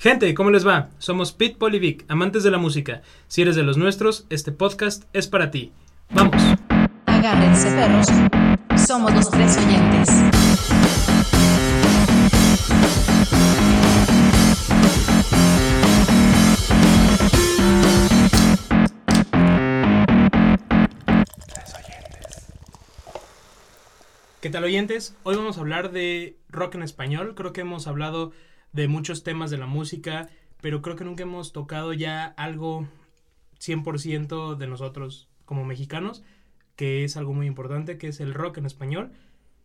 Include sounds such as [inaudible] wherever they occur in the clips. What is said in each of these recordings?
Gente, ¿cómo les va? Somos Pete Polivic, amantes de la música. Si eres de los nuestros, este podcast es para ti. ¡Vamos! Agárrense perros. Somos los tres oyentes. ¿Qué tal oyentes? Hoy vamos a hablar de rock en español. Creo que hemos hablado de muchos temas de la música, pero creo que nunca hemos tocado ya algo 100% de nosotros como mexicanos, que es algo muy importante, que es el rock en español.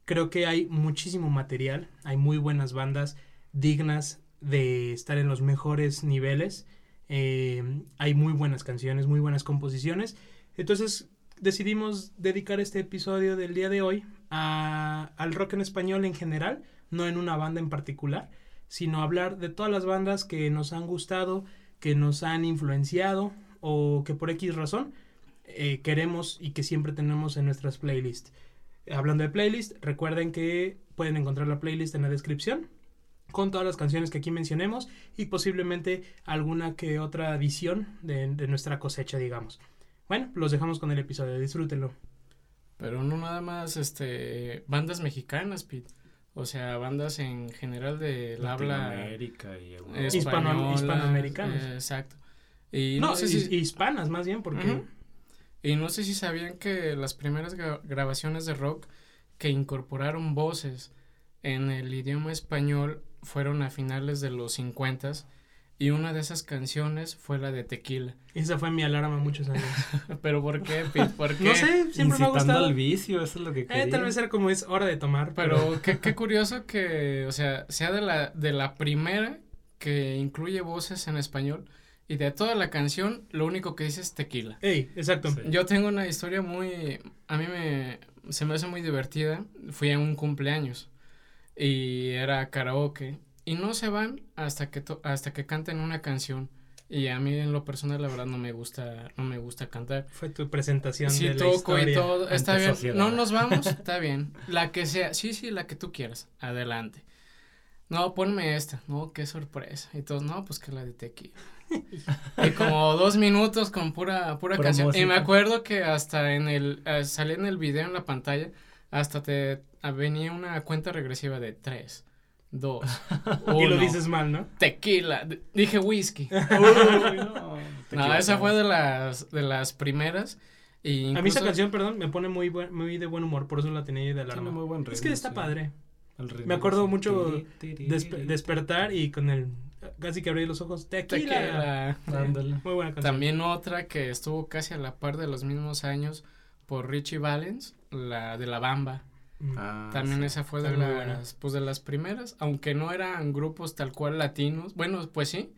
Creo que hay muchísimo material, hay muy buenas bandas dignas de estar en los mejores niveles, eh, hay muy buenas canciones, muy buenas composiciones. Entonces decidimos dedicar este episodio del día de hoy a, al rock en español en general, no en una banda en particular, sino hablar de todas las bandas que nos han gustado, que nos han influenciado o que por X razón eh, queremos y que siempre tenemos en nuestras playlists. Hablando de playlist, recuerden que pueden encontrar la playlist en la descripción con todas las canciones que aquí mencionemos y posiblemente alguna que otra adición de, de nuestra cosecha, digamos. Bueno, los dejamos con el episodio, disfrútenlo. Pero no nada más este bandas mexicanas, Pete. O sea, bandas en general del habla y. Hispano- eh, exacto. Y no, no, sé si hispanas más bien, porque Ujú. y no sé si sabían que las primeras gra- grabaciones de rock que incorporaron voces en el idioma español fueron a finales de los 50 y una de esas canciones fue la de Tequila. esa fue mi alarma muchos años. [laughs] Pero ¿por qué, Pete? ¿Por qué? no sé, siempre me ha Incitando gustado. al vicio, eso es lo que Eh, quería. tal vez era como es hora de tomar, pero, Pero qué, qué [laughs] curioso que, o sea, sea de la, de la primera que incluye voces en español y de toda la canción lo único que dice es tequila. Ey, exacto. Sí. Yo tengo una historia muy, a mí me, se me hace muy divertida. Fui a un cumpleaños y era karaoke y no se van hasta que, to- hasta que canten una canción. Y a mí en lo personal la verdad no me gusta, no me gusta cantar. Fue tu presentación Sí, de la toco y historia. todo, está bien. sociedad. No nos vamos, [laughs] está bien. La que sea, sí, sí, la que tú quieras. Adelante. No, ponme esta. No, qué sorpresa. Y todos, no, pues que la de tequila. y como dos minutos con pura, pura Pura canción. Y me acuerdo que hasta en el, eh, salía en el video en la pantalla, hasta te ah, venía una cuenta regresiva de tres, dos, [laughs] Y lo dices mal, ¿no? tequila. D- Dije whisky. [laughs] Uy, no, No, esa fue de las, de las primeras. Y A mí esa incluso- canción, perdón, me pone muy, buen, muy de buen humor, por eso la tenía ahí de alarma. muy buen Es que está sí. padre. El ritmo Me acuerdo mucho tiri, tiri, Despe- tiri. despertar y con el... Casi que abrí los ojos. Tequila. Tequila. Muy buena canción. También otra que estuvo casi a la par de los mismos años por Richie Valens, la de La Bamba. Ah, También sí. esa fue de las, pues de las primeras, aunque no eran grupos tal cual latinos. Bueno, pues sí,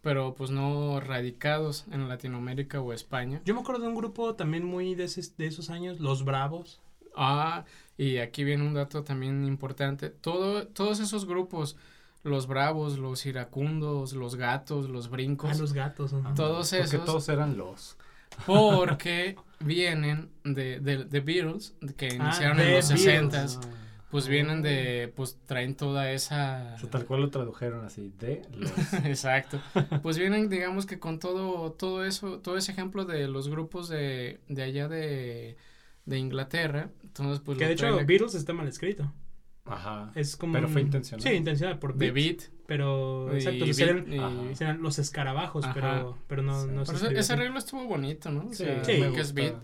pero pues no radicados en Latinoamérica o España. Yo me acuerdo de un grupo también muy de, ese- de esos años, Los Bravos. Ah, y aquí viene un dato también importante. Todo, todos esos grupos, los bravos, los iracundos, los gatos, los brincos, Ah, los gatos. Ah, todos Porque esos- todos eran los. Porque vienen de, de, de Beatles, que Ah, iniciaron en los Beatles. 60 pues vienen de, pues traen toda esa... O sea, tal cual lo tradujeron así, de los. [laughs] Exacto. Pues vienen, digamos que con todo, todo eso, todo ese ejemplo de los grupos de, de allá de, de Inglaterra. Entonces, pues que de hecho. Beatles está mal escrito. Ajá. Es como Pero un- fue intencional. Sí, intencional por de beat, Beat. Pero, y exacto, y- serán los escarabajos, Ajá. pero, pero no, Sí. no se ese arreglo estuvo bonito, ¿no? O Sí, sea, Sí. que es. Beat.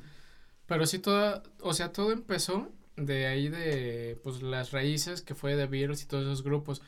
Pero sí toda, o sea, todo empezó de ahí de, pues, las raíces que fue de Beatles y todos esos grupos.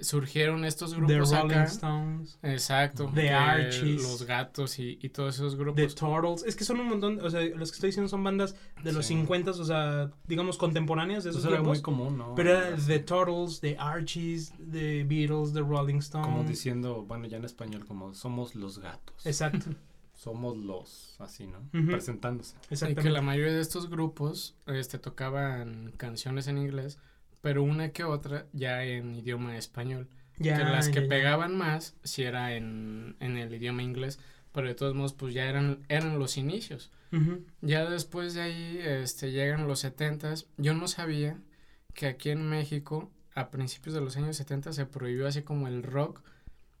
Surgieron estos The grupos Rolling acá. Stones, Exacto. The Archies. Los gatos y, y todos esos The grupos. Turtles. Es que son un montón, o sea, los que estoy diciendo son bandas de los Sí. 50, o sea, digamos contemporáneas de esos Eso era tiempos. muy común, ¿no? Pero era The Turtles, The Archies, The Beatles, The Rolling Stones. Como diciendo, bueno, ya en español, como somos los gatos. Exacto, [laughs] Somos los, así, ¿no? Presentándose. Y exactamente. que la mayoría de estos grupos este, tocaban canciones en inglés, pero una que otra ya en idioma español. Ya, que las que ya, ya. pegaban más si era en, en el idioma inglés, pero de todos modos pues ya eran, eran los inicios. Ya después de ahí este, llegan los setentas. Yo no sabía que aquí en México a principios de los años 70 se prohibió así como el rock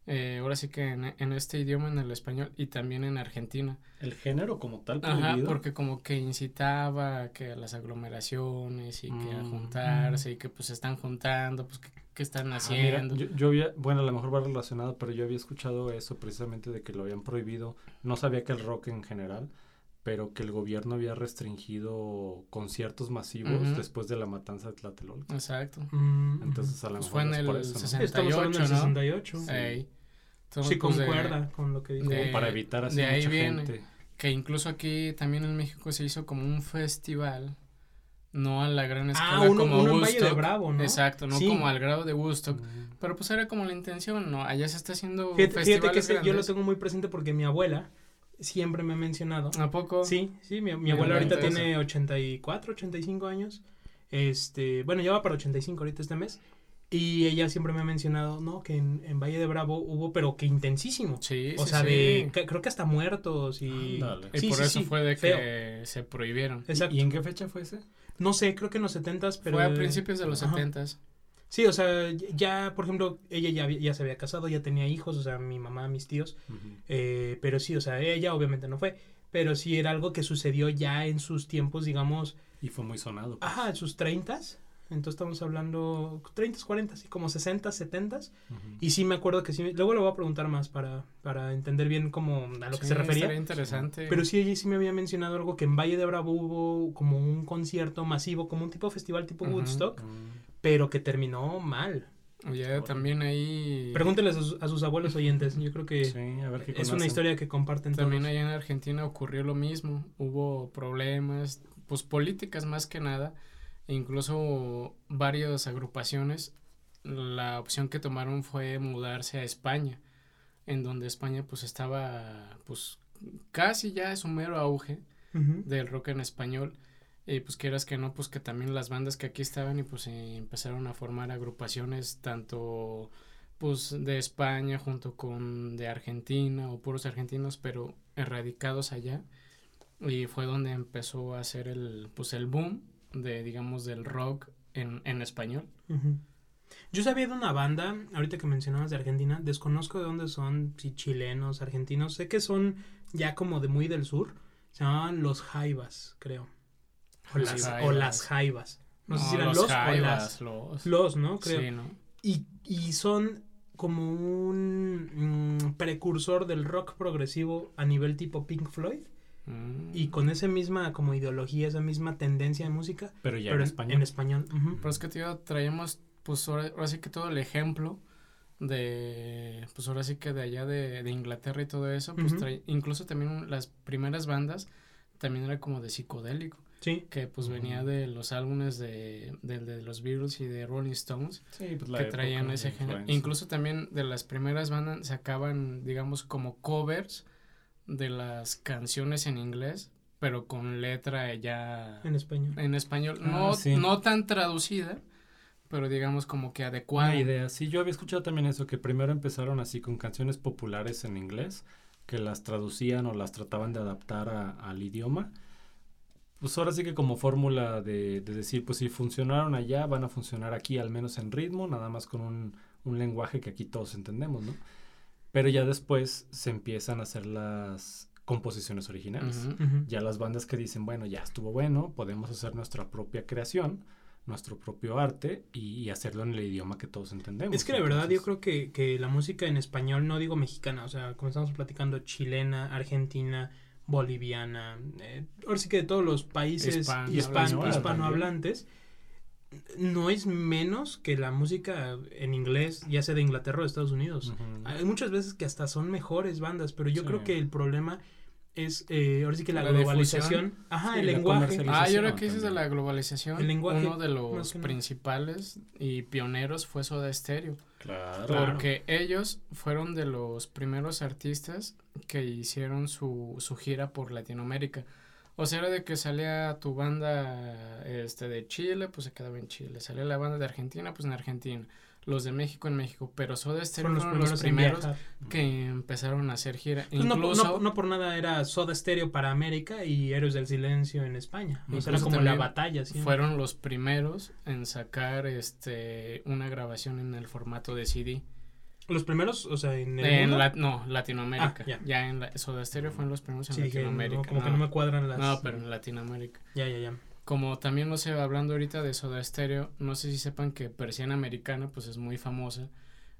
eh, ahora sí que en, en, este idioma, en el español, y también en Argentina. El género como tal prohibido. Ajá, porque como que incitaba que a las aglomeraciones y que a mm. juntarse y que pues se están juntando, pues que, están ah, haciendo. yo, yo, había, bueno, a lo mejor va relacionado, pero yo había escuchado eso precisamente de que lo habían prohibido. No sabía que el rock en general, pero que el gobierno había restringido conciertos masivos después de la matanza de Tlatelolco. Exacto. Mm, Entonces a lo pues mejor fue en el por eso, 68, ¿no? 68. Sí, sí concuerda con lo que dijo. para evitar así de ahí viene Que incluso aquí también en México se hizo como un festival no a la gran ah, escala ah, uno, como uno Valle de Bravo, ¿no? Exacto, no como al grado de Woodstock. Mm. Pero pues era como la intención, ¿no? Allá se está haciendo fíjate, fíjate que yo lo tengo muy presente porque mi abuela siempre me ha mencionado. ¿A poco? Sí, sí, mi, mi abuela ahorita tiene 84, 85 años. Este, bueno, ya va para 85 ahorita este mes. Y ella siempre me ha mencionado, ¿no? Que en, Valle de Bravo hubo, pero que intensísimo. Sí, O sea, de, creo que hasta muertos y... y por eso fue de que se prohibieron. Exacto. ¿Y en qué fecha fue ese? No sé, creo que en los 70 pero... Fue a principios de los 70 Sí, o sea, ya, por ejemplo, ella ya, ya se había casado, ya tenía hijos, o sea, mi mamá, mis tíos, eh, pero sí, o sea, ella obviamente no fue, pero sí era algo que sucedió ya en sus tiempos, digamos. Y fue muy sonado. Pues. Ajá, en sus treintas, entonces estamos hablando 30, 40, sí, como 60, 70. Y sí me acuerdo que sí, luego le voy a preguntar más para, para entender bien cómo a lo que se refería. interesante. Pero sí, ella sí me había mencionado algo que en Valle de Bravo hubo como un concierto masivo, como un tipo de festival tipo Woodstock pero que terminó mal. Ya también ahí. Pregúnteles a sus, abuelos oyentes. Yo creo que es una historia que comparten También allá en Argentina ocurrió lo mismo. Hubo problemas, pues políticas más que nada. E incluso varias agrupaciones. La opción que tomaron fue mudarse a España. En donde España pues estaba pues casi ya es un mero auge del rock en español. Y pues quieras que no, pues que también las bandas que aquí estaban y pues empezaron a formar agrupaciones tanto pues de España junto con de Argentina o puros argentinos pero erradicados allá y fue donde empezó a hacer el pues el boom de digamos del rock en, en español. Yo sabía de una banda, ahorita que mencionabas de Argentina, desconozco de dónde son, si chilenos, argentinos, sé que son ya como de muy del sur, se llaman Los Jaivas, creo. O, las, jaivas. No, sé si eran los, o las. Los. ¿no? Creo. Y, y son como un mm, precursor del rock progresivo a nivel tipo Pink Floyd. Mm. Y con esa misma como ideología, esa misma tendencia de música. Pero ya en español. En español. Pero es que, tío, traemos, pues ahora, sí que todo el ejemplo de, pues ahora sí que de allá de, de Inglaterra y todo eso, pues incluso también las primeras bandas también era como de psicodélico. Que pues venía de los álbumes de, de, los Beatles y de Rolling Stones. Pues, que traían ese género. Incluso también de las primeras bandas sacaban, digamos, como covers de las canciones en inglés, pero con letra ya... En español. En español. Ah, no, no tan traducida, pero digamos como que adecuada. Una idea. Sí, yo había escuchado también eso, que primero empezaron así con canciones populares en inglés, que las traducían o las trataban de adaptar al idioma pues ahora sí que como fórmula de, decir, pues si funcionaron allá, van a funcionar aquí, al menos en ritmo, nada más con un, lenguaje que aquí todos entendemos, ¿no? Pero ya después se empiezan a hacer las composiciones originales. Ya las bandas que dicen, bueno, ya estuvo bueno, podemos hacer nuestra propia creación, nuestro propio arte y, hacerlo en el idioma que todos entendemos. Es que la verdad yo creo que, que la música en español, no digo mexicana, o sea, como estamos platicando, chilena, argentina, boliviana, eh, ahora sí que de todos los países hispanohablantes, no es menos que la música en inglés, ya sea de Inglaterra o de Estados Unidos. Hay muchas veces que hasta son mejores bandas, pero yo creo que el problema es eh, ahora sí que la, globalización, ajá, el lenguaje. Ah, y ahora que dices de la globalización, el lenguaje, uno de los principales y pioneros fue Soda Stereo. Claro. Porque ellos fueron de los primeros artistas que hicieron su, su gira por Latinoamérica. O sea, era de que salía tu banda este de Chile, pues se quedaba en Chile. Salía la banda de Argentina, pues en Argentina los de México en México, pero Soda Stereo fueron los primeros, que empezaron a hacer gira. Pues Incluso, no, por nada era Soda Stereo para América y Héroes del Silencio en España. O sea, era como la batalla. Fueron los primeros en sacar este una grabación en el formato de CD. Los primeros, o sea, en el En la, no, Latinoamérica. Ah, ya. ya. en la, Soda Stereo fueron los primeros en Sí, dije, no, Latinoamérica. como que no me cuadran las... No, pero en Latinoamérica. Ya, ya, ya. Como también, no sé, hablando ahorita de Soda Stereo, no sé si sepan que Persiana Americana, pues es muy famosa.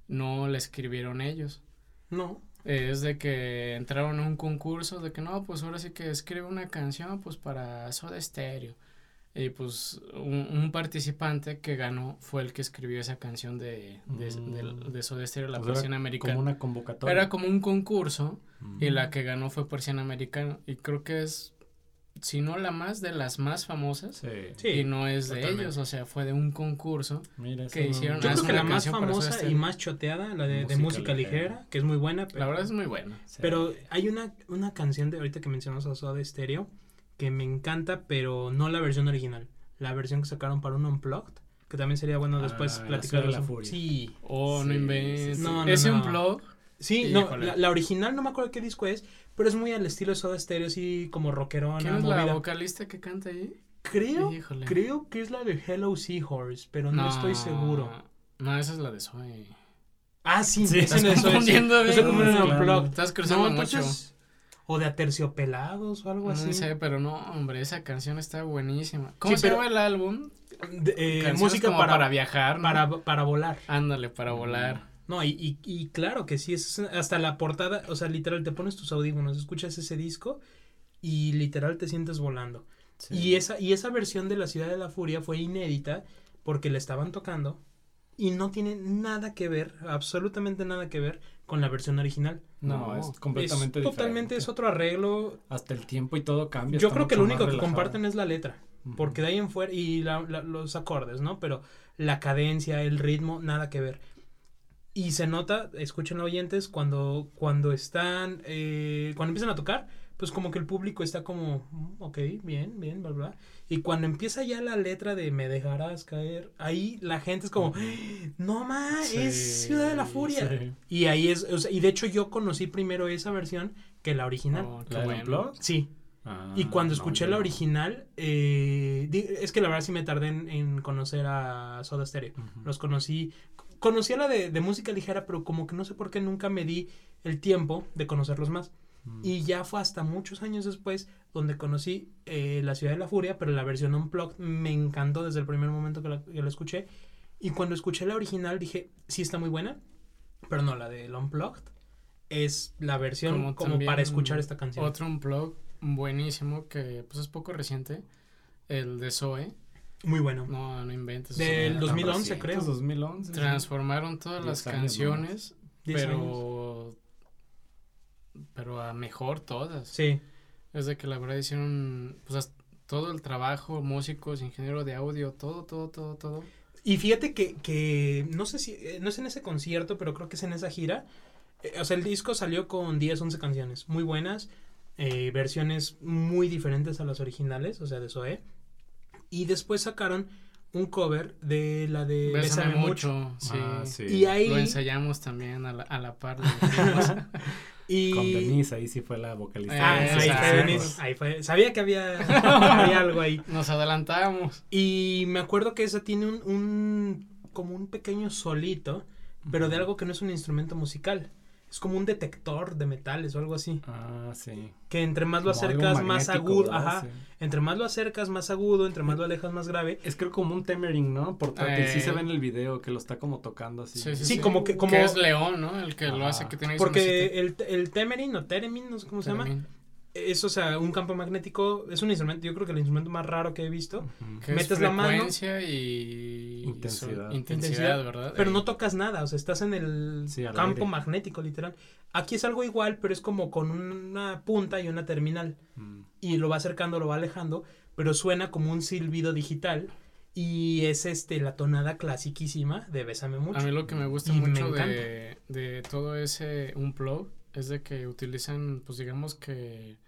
No la escribieron ellos. No. Eh, Es de que entraron a un concurso de que no, pues ahora sí que escribe una canción pues para Soda Stereo. Y pues un, un participante que ganó fue el que escribió esa canción de, de, de- de Soda Stereo, la O sea, era Persiana Americana. Como una convocatoria. Era como un concurso y Mm. la que ganó fue Persiana Americana. Y creo que es, si no la más, de las más famosas. Sí. Sí. y no es de totalmente. ellos, o sea, fue de un concurso. Mira, que no- hicieron- Yo creo que la más famosa y Stereo. más choteada, la de, de Música ligera, ligera. que es muy buena. Pero, La verdad es muy buena. Sí. pero hay una, una canción de ahorita que mencionamos a Soda Stereo que me encanta, pero no la versión original. La versión que sacaron para un Unplugged, que también sería bueno después Ah, La platicar de la. Furia. Sí, Oh, no inventes. sí, sí. No, no, Ese no. un blog. sí, no, Híjole. la, la original no me acuerdo qué disco es, pero es muy al estilo de Soda Stereo, así como rockerona, ¿Quién es la movida. vocalista que canta ahí? Creo, Híjole. creo que es la de Hello Seahorse, pero no, estoy seguro. No, esa es la de Zoe. Ah, sí, Sí, estás no es. Unplugged. Estás cruzando No, mucho. entonces. O de Aterciopelados o algo No así. sé, pero no, hombre, esa canción está buenísima. ¿Cómo Sí, se pero- llama el álbum? De- eh, música como para, para viajar, ¿no? para, para volar. Ándale, para volar. No, y, y, y claro que sí, es hasta la portada, o sea, literal, te pones tus audífonos, escuchas ese disco y literal te sientes volando. Sí. Y esa, y esa versión de La Ciudad de la Furia fue inédita porque la estaban tocando y no tiene nada que ver, absolutamente nada que ver con la versión original. No, No, es completamente es, Totalmente es otro arreglo. Hasta el tiempo y todo cambia. Yo creo que lo único que relajado. comparten es la letra. Porque de ahí en fuera, y la- la- los acordes, ¿no? Pero la cadencia, el ritmo, nada que ver. Y se nota, escuchen oyentes, cuando, cuando están, eh, cuando empiezan a tocar, pues como que el público está como, "Mm, ok, bien, bien, bla, bla. Y cuando empieza ya la letra de me dejarás caer, ahí la gente es como, no más, es Ciudad de la Furia. sí. Y ahí es, o sea, y de hecho yo conocí primero esa versión que la original. Oh, ¿La bueno. Sí, Ah, y cuando escuché la original, eh, es que la verdad sí me tardé en, en conocer a Soda Stereo. Los conocí, conocí a la de, de música ligera, pero como que no sé por qué nunca me di el tiempo de conocerlos más. Mm. Y ya fue hasta muchos años después donde conocí eh, La Ciudad de la Furia, pero la versión Unplugged me encantó desde el primer momento que la, que la escuché. Y cuando escuché la original dije, sí está muy buena, pero no, la de Unplugged es la versión como, para escuchar esta canción. Otro un blog buenísimo que pues es poco reciente. El de Zoe. Muy bueno. No, no inventes. Del o sea, 2011 recientes, creo. 2011. sí. Transformaron todas las canciones, 10 años. pero pero a mejor todas. Sí. Es de que la verdad hicieron pues todo el trabajo, músicos, ingeniero de audio, todo, todo, todo, todo. Y fíjate que, que no sé si, eh, no es en ese concierto, pero creo que es en esa gira. Eh, o sea, el disco salió con 10, 11 canciones muy buenas, eh, versiones muy diferentes a las originales, o sea, de Zoe. Y después sacaron un cover de la de Bésame, Bésame mucho. mucho, sí. Ah, sí. Y ahí Lo ensayamos también a la, a la par. [laughs] hicimos. y Con Denise, ahí sí fue la vocalista. Ah, ahí fue. Denise, ahí fue. Sabía que había, [laughs] había algo ahí. Nos adelantamos. Y me acuerdo que esa tiene un, un como un pequeño solito, pero de algo que no es un instrumento musical. Es como un detector de metales o algo así. Ah, sí. Que entre más lo Como acercas más agudo, ¿verdad? ajá. Sí. Entre más lo acercas más agudo, entre más lo alejas más grave. Es creo como un Temering, ¿no? Sí Eh. se ve en el video que lo está como tocando así. Sí, sí, Sí, sí. como que- como- Que es León, ¿no? El que lo hace que tiene Porque el, el temerin o teremin, no sé cómo se llama. Es o sea, un campo magnético, es un instrumento, yo creo que el instrumento más raro que he visto, es Metes la mano. frecuencia y Intensidad. so- intensidad, Intensidad, ¿verdad? pero Eh, no tocas nada, o sea, estás en el Sí, campo aire. magnético, literal. Aquí es algo igual, pero es como con una punta y una terminal. Mm. y lo va acercando, lo va alejando, pero suena como un silbido digital y es este la tonada clasiquísima de Bésame mucho. A mí lo que me gusta Y mucho de, de todo ese Unplug es de que utilizan, pues digamos que,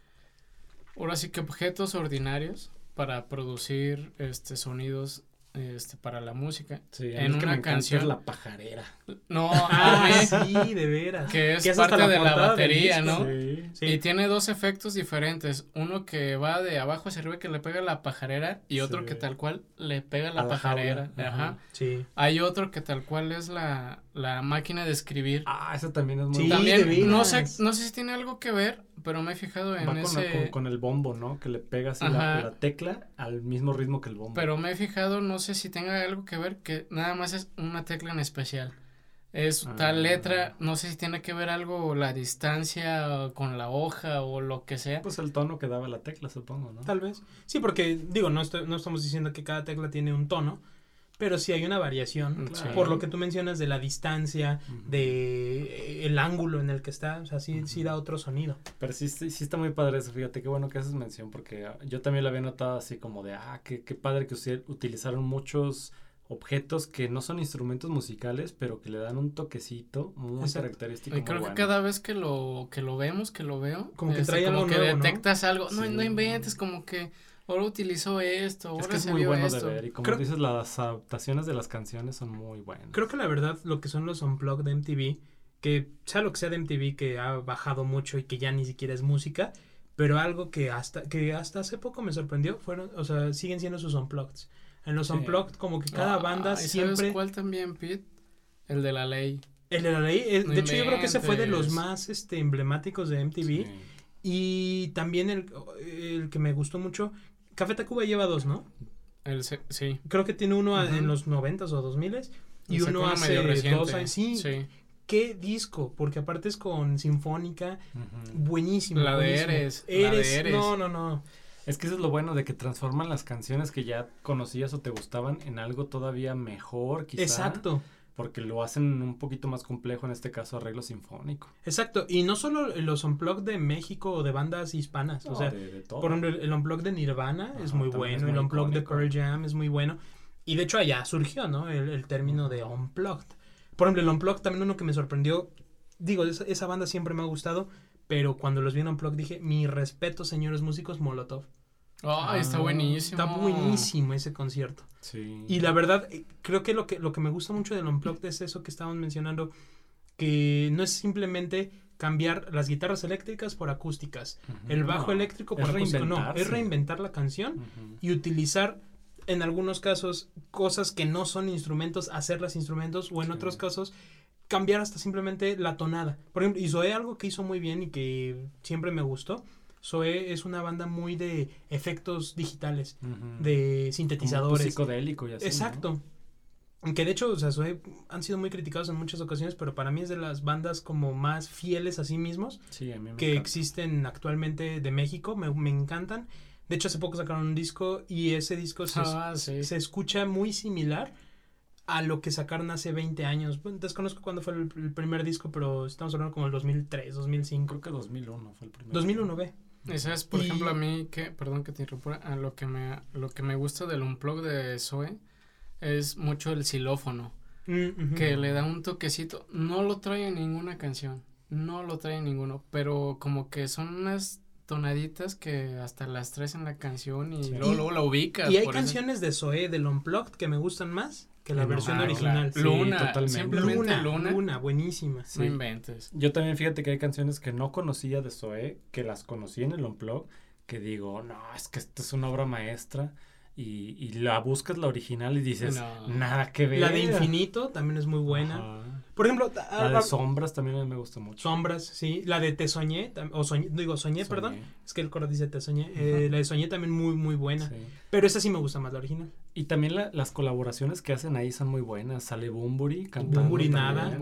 ahora sí que objetos ordinarios para producir este sonidos este, para la música. Sí, en una una canción. la pajarera. No, [laughs] Ah, sí, de veras. que es, parte de la batería. ¿no? Sí. Sí. Y tiene dos efectos diferentes. Uno que va de abajo hacia arriba que le pega la pajarera y otro Sí. que tal cual le pega la A la pajarera. jaula, Ajá. Sí. Hay otro que tal cual es la, la máquina de escribir. Ah, eso también es muy También, no sé, no sé si tiene algo que ver, pero me he fijado en Va con, la- ese... con- con el bombo, ¿no? Que le pega así la, Ajá. la tecla al mismo ritmo que el bombo. Pero me he fijado, no sé si tenga algo que ver, que nada más es una tecla en especial. Es Ah. tal letra, no sé si tiene que ver algo la distancia con la hoja o lo que sea. Pues el tono que daba la tecla, supongo, ¿no? Tal vez. Sí, porque, digo, no, estoy- no estamos diciendo que cada tecla tiene un tono, pero sí hay una variación. Sí. Por lo que tú mencionas de la distancia, Ujú. de eh, el ángulo en el que está, o sea, sí, sí da otro sonido. Pero sí, sí, sí está muy padre eso, fíjate, qué bueno que haces mención, porque ah, yo también lo había notado así como de, ah, qué, qué padre que usi- utilizaron muchos objetos que no son instrumentos musicales, pero que le dan un toquecito muy Exacto. característico. Y muy creo que bueno. cada vez que lo, que lo vemos, que lo veo, Como que este, trae como algo que nuevo, ¿no? detectas algo. No, Sí. no inventes, como que ahora utilizó esto, ahora Es que es se muy vio bueno esto. de ver, y como Creo- dices, las adaptaciones de las canciones son muy buenas. Creo que la verdad, lo que son los unplugged de MTV, que sea lo que sea de MTV, que ha bajado mucho y que ya ni siquiera es música, pero algo que hasta, que hasta hace poco me sorprendió, fueron, o sea, siguen siendo sus unplugged. En los Sí. unplugged, como que cada Ah, banda ¿y ¿Sabes siempre... cuál también, Pete? El de la ley. El de la ley, eh, No de hecho yo creo que ese fue de los más este, emblemáticos de MTV. Sí. Y también el, el que me gustó mucho, Café Tacuba lleva dos, ¿no? El sí. Creo que tiene uno en los noventas o dos miles y uno hace dos años. Sí, sí. qué disco, porque aparte es con Sinfónica, Ujú. buenísimo. La de. Eres, la de Eres, Eres. no, no, no. Es que eso es lo bueno de que transforman las canciones que ya conocías o te gustaban en algo todavía mejor, quizá. Exacto, Porque lo hacen un poquito más complejo, en este caso arreglo sinfónico. exacto. Y no solo los unplugged de México o de bandas hispanas, o sea, de, de todo. por ejemplo, el, el unplugged de Nirvana es Ajá, muy también bueno, es el muy unplugged de. Pearl Jam es muy bueno. Y de hecho allá surgió, ¿no? El, el término de unplugged. Por ejemplo, el unplugged también uno que me sorprendió, digo, esa, esa banda siempre me ha gustado, pero cuando los vi en unplugged dije, mi respeto, señores músicos, Molotov. Ay, está Ah, buenísimo. Está buenísimo ese concierto. Sí. Y la verdad, eh, creo que lo que, lo que me gusta mucho del Unplugged es eso que estábamos mencionando, que no es simplemente cambiar las guitarras eléctricas por acústicas, el bajo No, eléctrico es por acústico, no, es reinventar la canción y utilizar en algunos casos cosas que no son instrumentos, hacerlas instrumentos o en Sí. otros casos cambiar hasta simplemente la tonada. Por ejemplo, Zoé algo que hizo muy bien y que siempre me gustó, Zoé es una banda muy de efectos digitales, de Como sintetizadores. psicodélico y así. ¿no? Exacto. Que de hecho, o sea, Zoé han sido muy criticados en muchas ocasiones, pero para mí es de las bandas como más fieles a sí mismos Sí, a mí me que encanta. existen actualmente de México, me, me encantan. De hecho, hace poco sacaron un disco y ese disco se, Ah, sí. se escucha muy similar a lo que sacaron hace 20 años. Desconozco cuándo fue el, primer disco, pero estamos hablando como el 2003, 2005. Creo que 2001 fue el primero. 2001, ve. Y sabes, por Y- ejemplo, a mí, que, perdón que te interrumpa, a lo que me, lo que me gusta del unplug de Zoe es mucho el xilófono, Mm, que le da un toquecito. No lo trae en ninguna canción, no lo trae en ninguno, pero como que son unas tonaditas que hasta las traes en la canción y Sí. luego, Y- luego la ubicas. Y hay eso- canciones de Zoé del Unplugged que me gustan más que la no. versión Ah, original. Sí, Luna, totalmente. simplemente Luna, Luna. Luna, buenísima. No inventes. Yo también fíjate que hay canciones que no conocía de Zoé, que las conocí en el Unplug, que digo, no, es que esta es una obra maestra. Y, y la buscas la original y dices, No. nada que ver. La de Infinito también es muy buena. Ajá. Por ejemplo, La a- de a- Sombras también me gusta mucho. Sombras, sí. La de Te Soñé, o soñé, digo Soñé, Soñé. perdón. Es que el coro dice Te Soñé. Eh, la de Soñé también muy, muy buena. Sí. Pero esa sí me gusta más, la original. Y también la- las colaboraciones que hacen ahí son muy buenas. Sale Bumburi cantando. Bumburi nada.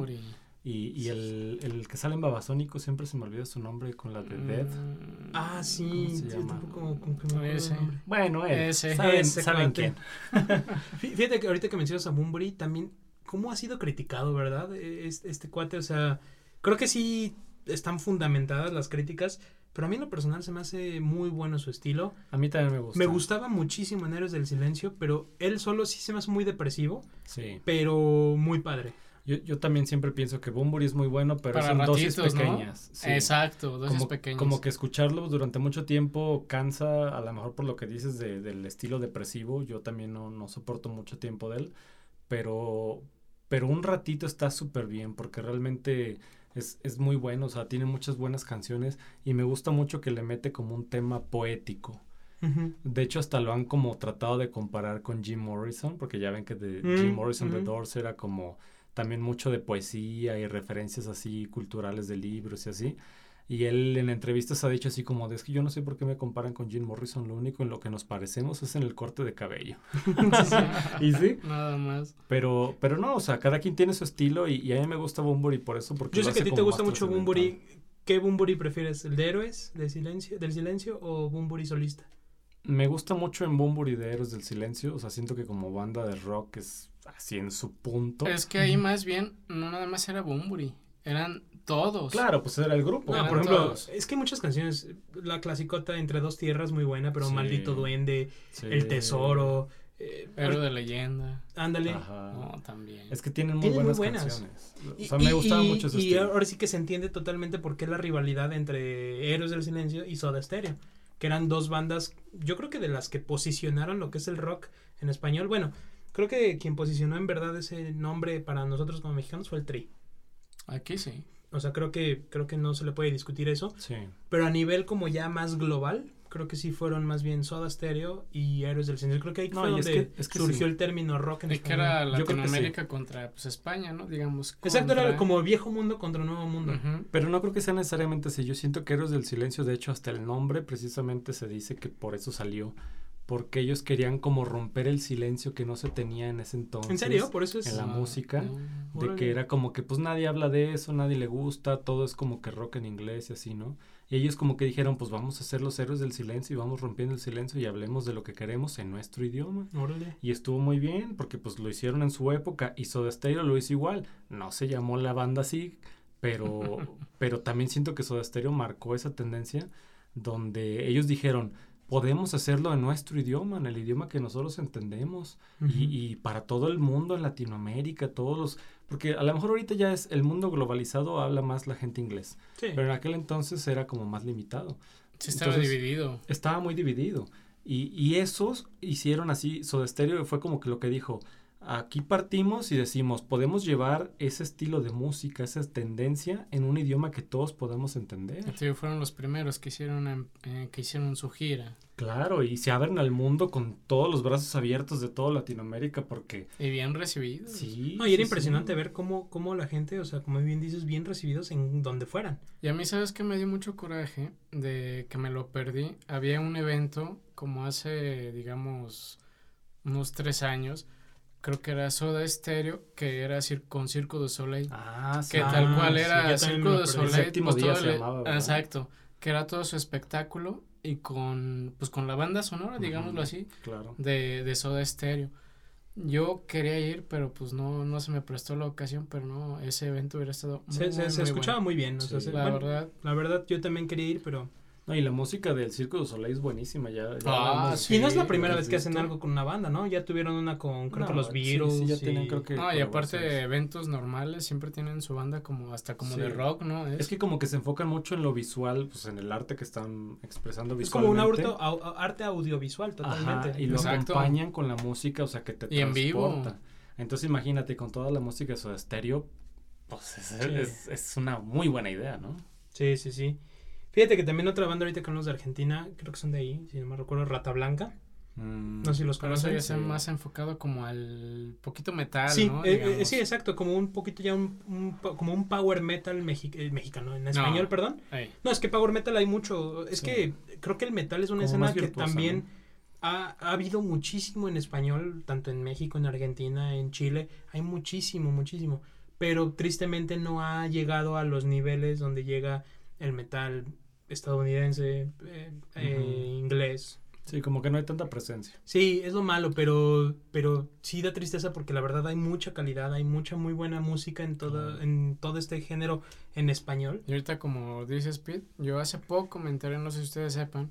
Y, y el, el que sale en Babasónico siempre se me olvida su nombre con la de Dead. Mm, Ah, sí. ¿Cómo se llama? tampoco como que me Ese. nombre. Bueno, él. Ese. ¿Saben, Ese saben cuate. quién? [laughs] Fí- Fíjate que ahorita que mencionas a Bunbury, también, ¿cómo ha sido criticado, verdad? Este, este cuate, o sea, creo que sí están fundamentadas las críticas, pero a mí en lo personal se me hace muy bueno su estilo. A mí también me gusta. Me gustaba muchísimo en Héroes del Silencio, pero él solo sí se me hace muy depresivo, Sí. pero muy padre. Yo, yo también siempre pienso que Bumburi es muy bueno, pero Para son dosis pequeñas. sí. Exacto, dosis como, pequeñas. como que escucharlo durante mucho tiempo cansa, a lo mejor por lo que dices de- del estilo depresivo, yo también no, no soporto mucho tiempo de él, pero, pero un ratito está súper bien porque realmente es, es muy bueno, o sea, tiene muchas buenas canciones y me gusta mucho que le mete como un tema poético. De hecho, hasta lo han como tratado de comparar con Jim Morrison, porque ya ven que de Mm, Jim Morrison The mm. Doors era como también mucho de poesía y referencias así culturales de libros y así. Y él en entrevistas ha dicho así como de es que yo no sé por qué me comparan con Jim Morrison, lo único en lo que nos parecemos es en el corte de cabello. [laughs] [laughs] y sí, Nada más. pero, pero no, o sea, cada quien tiene su estilo y, y a mí me gusta Bumburi por eso, porque Yo sé que a ti te gusta mucho. Bumburi. ¿Qué Bumburi prefieres? ¿El de Héroes de silencio, del Silencio o Bumburi solista? Me gusta mucho en Bumburi de Héroes del Silencio, o sea, siento que como banda de rock es así en su punto. Es que ahí más bien no nada más era Bumburi, eran todos. Claro, pues era el grupo. No, por ejemplo, todos. es que hay muchas canciones. La clasicota Entre dos tierras, muy buena, pero Sí. Maldito Duende, Sí. El Tesoro. eh, Héroe de leyenda. ándale. Ajá. No, también. Es que tienen muy Tienen muy buenas, buenas. canciones. Y- O sea, me gustaba y- mucho ese Y estilo. ahora sí que se entiende totalmente por qué la rivalidad entre Héroes del Silencio y Soda Stereo. Que eran dos bandas, yo creo que de las que posicionaron lo que es el rock en español. Bueno, creo que quien posicionó en verdad ese nombre para nosotros como mexicanos fue el Tri. Aquí sí. O sea, creo que, creo que no se le puede discutir eso. Sí. Pero a nivel como ya más global, creo que sí fueron más bien Soda Stereo y Héroes del Silencio. Creo que ahí No, fue es donde que- es que surgió sí. el término rock en que español. era que sí. Latinoamérica contra pues España, ¿no? Digamos. Exacto, contra- era como viejo mundo contra nuevo mundo. Pero no creo que sea necesariamente así. Yo siento que Héroes del Silencio, de hecho, hasta el nombre precisamente se dice que por eso salió. Porque ellos querían como romper el silencio que no se tenía en ese entonces. ¿En serio? Por eso es... en la Ah, música, no. De que era como que pues nadie habla de eso, nadie le gusta, todo es como que rock en inglés y así, ¿no? Y ellos como que dijeron, pues vamos a ser los héroes del silencio y vamos rompiendo el silencio y hablemos de lo que queremos en nuestro idioma. Órale. Y estuvo muy bien porque pues lo hicieron en su época y Soda Stereo lo hizo igual. No se llamó la banda así, pero, [laughs] pero también siento que Soda Stereo marcó esa tendencia donde ellos dijeron, podemos hacerlo en nuestro idioma, en el idioma que nosotros entendemos y, y para todo el mundo en Latinoamérica, todos los... Porque a lo mejor ahorita ya es el mundo globalizado, habla más la gente inglés, Sí. pero en aquel entonces era como más limitado. Sí estaba Entonces, dividido. Estaba muy dividido. Y, y esos hicieron así, Soda Stereo fue como que lo que dijo, aquí partimos y decimos, podemos llevar ese estilo de música, esa tendencia en un idioma que todos podemos entender. Sí, fueron los primeros que hicieron, eh, que hicieron su gira. Claro, y se abren al mundo con todos los brazos abiertos de toda Latinoamérica porque Y bien recibidos. sí. No, y era sí, impresionante sí. ver cómo, cómo la gente, o sea, como bien dices, bien recibidos en donde fueran. Y a mí, ¿sabes qué? Me dio mucho coraje de que me lo perdí. Había un evento como hace, digamos, unos tres años. Creo que era Soda Stereo, que era cir- con Circo de Soleil. Ah, sí. que Ah, tal cual sí, era Circo de. Soleil. El pues, día todo se el- llamaba, ¿verdad? Exacto. Que era todo su espectáculo y con, pues con la banda sonora, digámoslo así, Claro. de, de Soda Stereo. Yo quería ir, pero pues no, no se me prestó la ocasión, pero no, ese evento hubiera estado muy, Se, se, se muy escuchaba bueno. muy bien. O sea, Sí. se- La bueno, verdad, la verdad, yo también quería ir, pero... No, y la música del Circo de Soleil es buenísima, ya. ya Ah, sí. y no es la primera ¿lo vez que hacen algo con una banda, ¿no? Ya tuvieron una con, creo que No, los sí, Beatles. sí, ya y- tenían, creo que No, y aparte colaboraciones. eventos normales siempre tienen su banda como hasta como Sí. de rock, ¿no? Es que como que se enfocan mucho en lo visual, pues en el arte que están expresando Es como un visualmente. auto, au- au- arte audiovisual, totalmente. Ajá, y lo Exacto. acompañan con la música, o sea, que te Y en vivo. transporta. Entonces imagínate, con toda la música de su estéreo, pues es, Sí. es- es una muy buena idea, ¿no? Sí, sí, sí. Fíjate que también otra banda ahorita con los de Argentina, creo que son de ahí, si no me recuerdo, Rata Blanca. Mm, No sé si los Pero eso ya conocen. Sí. más enfocado como al poquito metal, Sí, ¿no? eh, eh, sí, exacto, como un poquito ya un, como un power metal mexi- eh, mexicano, en español, perdón. No, es que power metal hay mucho. Es Sí. que creo que el metal es una Como escena que también ha, ha habido muchísimo en español, tanto en México, en Argentina, en Chile. Hay muchísimo, muchísimo. Pero tristemente no ha llegado a los niveles donde llega el metal estadounidense, eh, eh, inglés. Sí, como que no hay tanta presencia. Sí, es lo malo, pero, pero sí da tristeza porque la verdad hay mucha calidad, hay mucha muy buena música en todo, en todo este género en español. Y ahorita como dice Speed, yo hace poco me enteré, no sé si ustedes sepan,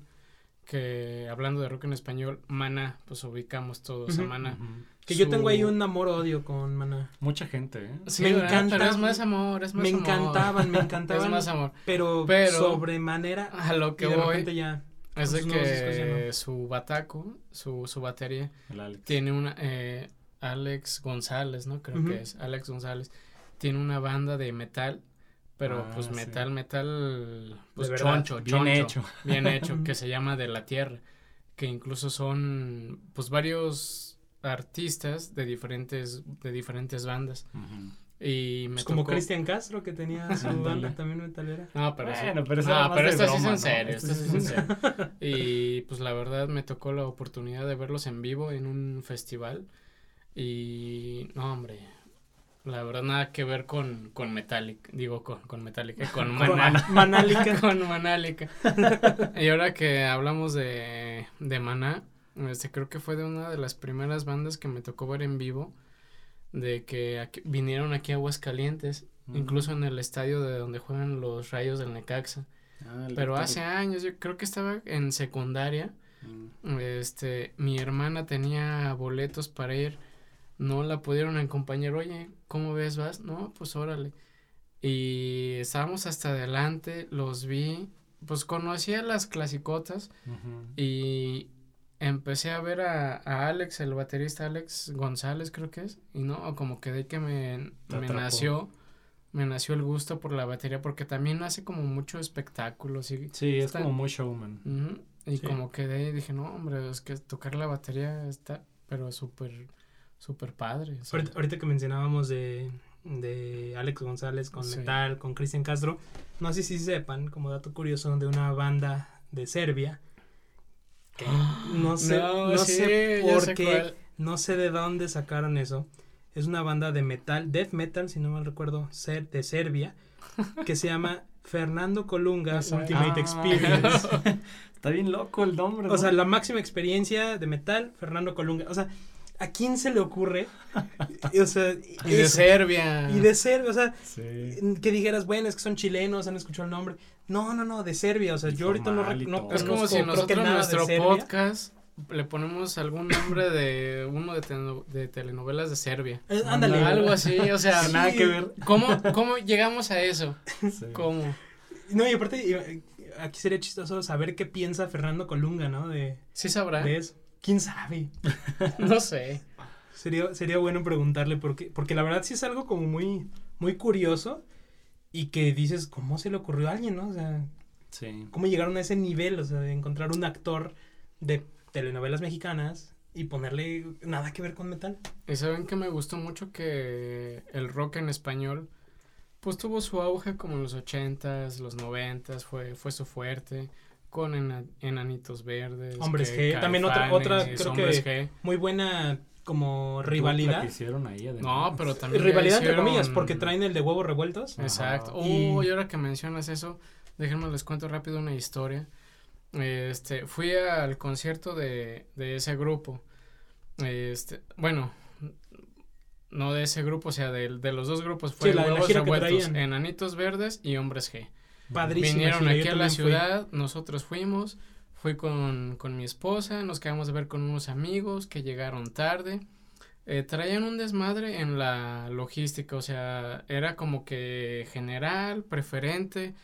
que hablando de rock en español, Maná, pues ubicamos todos a. Ujú. Que yo tengo ahí un amor-odio con Maná. Mucha gente, ¿eh? Sí, me encanta- Pero es más amor, es más Me amor. encantaban, me [laughs] encantaban. Es más amor. Pero, Pero- sobremanera. A lo que de voy ya. es de que no. su bataco, su, su batería, El Alex. tiene una, eh, Alex González, ¿no? Creo que es Alex González. Tiene una banda de metal, pero Ah, pues sí. metal, metal, pues De verdad, choncho, bien choncho, hecho. bien hecho, que se llama De la Tierra, que incluso son, pues varios artistas de diferentes, de diferentes bandas. Ujú. Y me Pues como tocó- Cristian Castro, que tenía su banda también metalera. No, pero. Bueno, pero eso No, pero esto sí es broma, en ¿no? serio, Esto esto sí es en serio. Y pues la verdad me tocó la oportunidad de verlos en vivo en un festival. Y no, hombre, la verdad nada que ver con, con Metallica, digo con, con Metallica, con [laughs] Con Maná. [laughs] Manálica. [laughs] con Manálica. y ahora que hablamos de, de Maná, este, creo que fue de una de las primeras bandas que me tocó ver en vivo, de que aquí- vinieron aquí a Aguascalientes, Mm. incluso en el estadio de donde juegan los Rayos del Necaxa. Ah, Pero hace años, yo creo que estaba en secundaria, Mm. este, mi hermana tenía boletos para ir, no la pudieron acompañar, oye, ¿cómo ves, vas? No, pues órale. Y estábamos hasta adelante, los vi, pues conocía las clasicotas Ujú. y empecé a ver a, a Alex, el baterista Alex González creo que es, y no, como que de que me, me nació, me nació el gusto por la batería, porque también hace como mucho espectáculo, sí, Sí, es como muy showman. Y Sí. como que de ahí dije, no, hombre, es que tocar la batería está, pero súper, súper padre. o ahorita que mencionábamos de, de Alex González con Sí. metal, con Cristian Castro, no sé si sepan, como dato curioso, de una banda de Serbia. No [gasps] sé, no, sí, sé por sé qué, cuál. no sé de dónde sacaron eso. Es una banda de metal, death metal, si no mal recuerdo, ser, de Serbia, [laughs] que se llama Fernando Colunga. Ultimate Ah, Experience. [laughs] Está bien loco el nombre. O sea, ¿no? la máxima experiencia de metal, Fernando Colunga. O sea, ¿a quién se le ocurre? Y, [laughs] o sea, Y de eso. Serbia. Y de Serbia, o sea, Sí. que dijeras, bueno, es que son chilenos, han escuchado el nombre. No, no, no, de Serbia. O sea, yo ahorita no, no. Es como si nosotros nuestro podcast le ponemos algún nombre de uno de, teleno- de telenovelas de Serbia. Eh, ándale. Algo así, o sea, Sí. nada que ver. ¿Cómo, ¿Cómo llegamos a eso? Sí. ¿Cómo? No, y aparte, y- aquí sería chistoso saber qué piensa Fernando Colunga, ¿no? De, ¿Sí sabrá? de eso. ¿Quién sabe? [laughs] No sé. Sería, sería bueno preguntarle porque, porque la verdad sí es algo como muy, muy curioso y que dices, ¿cómo se le ocurrió a alguien, no? O sea, Sí. ¿cómo llegaron a ese nivel? O sea, de encontrar un actor de telenovelas mexicanas y ponerle nada que ver con metal. Y saben que me gustó mucho que el rock en español pues tuvo su auge como en los ochentas, los noventas, fue, fue su fuerte, con ena- Enanitos Verdes. Hombres que G, también otra- otra, creo que- G. Muy buena como rivalidad. que hicieron ahí, además. No, pero también Rivalidad entre hicieron- comillas, porque traen el de huevos revueltos. Exacto. Oh, Y- y ahora que mencionas eso, déjenme les cuento rápido una historia. Este, fui al concierto de, de ese grupo. Este, bueno, no de ese grupo, o sea, de, de los dos grupos fue Sí, la de la Huevos que Revueltos. Enanitos Verdes y Hombres G. Padrísima Vinieron aquí a la fui. ciudad, nosotros fuimos, fui con, con mi esposa, nos quedamos de ver con unos amigos que llegaron tarde. Eh, traían un desmadre en la logística, o sea, era como que general, preferente,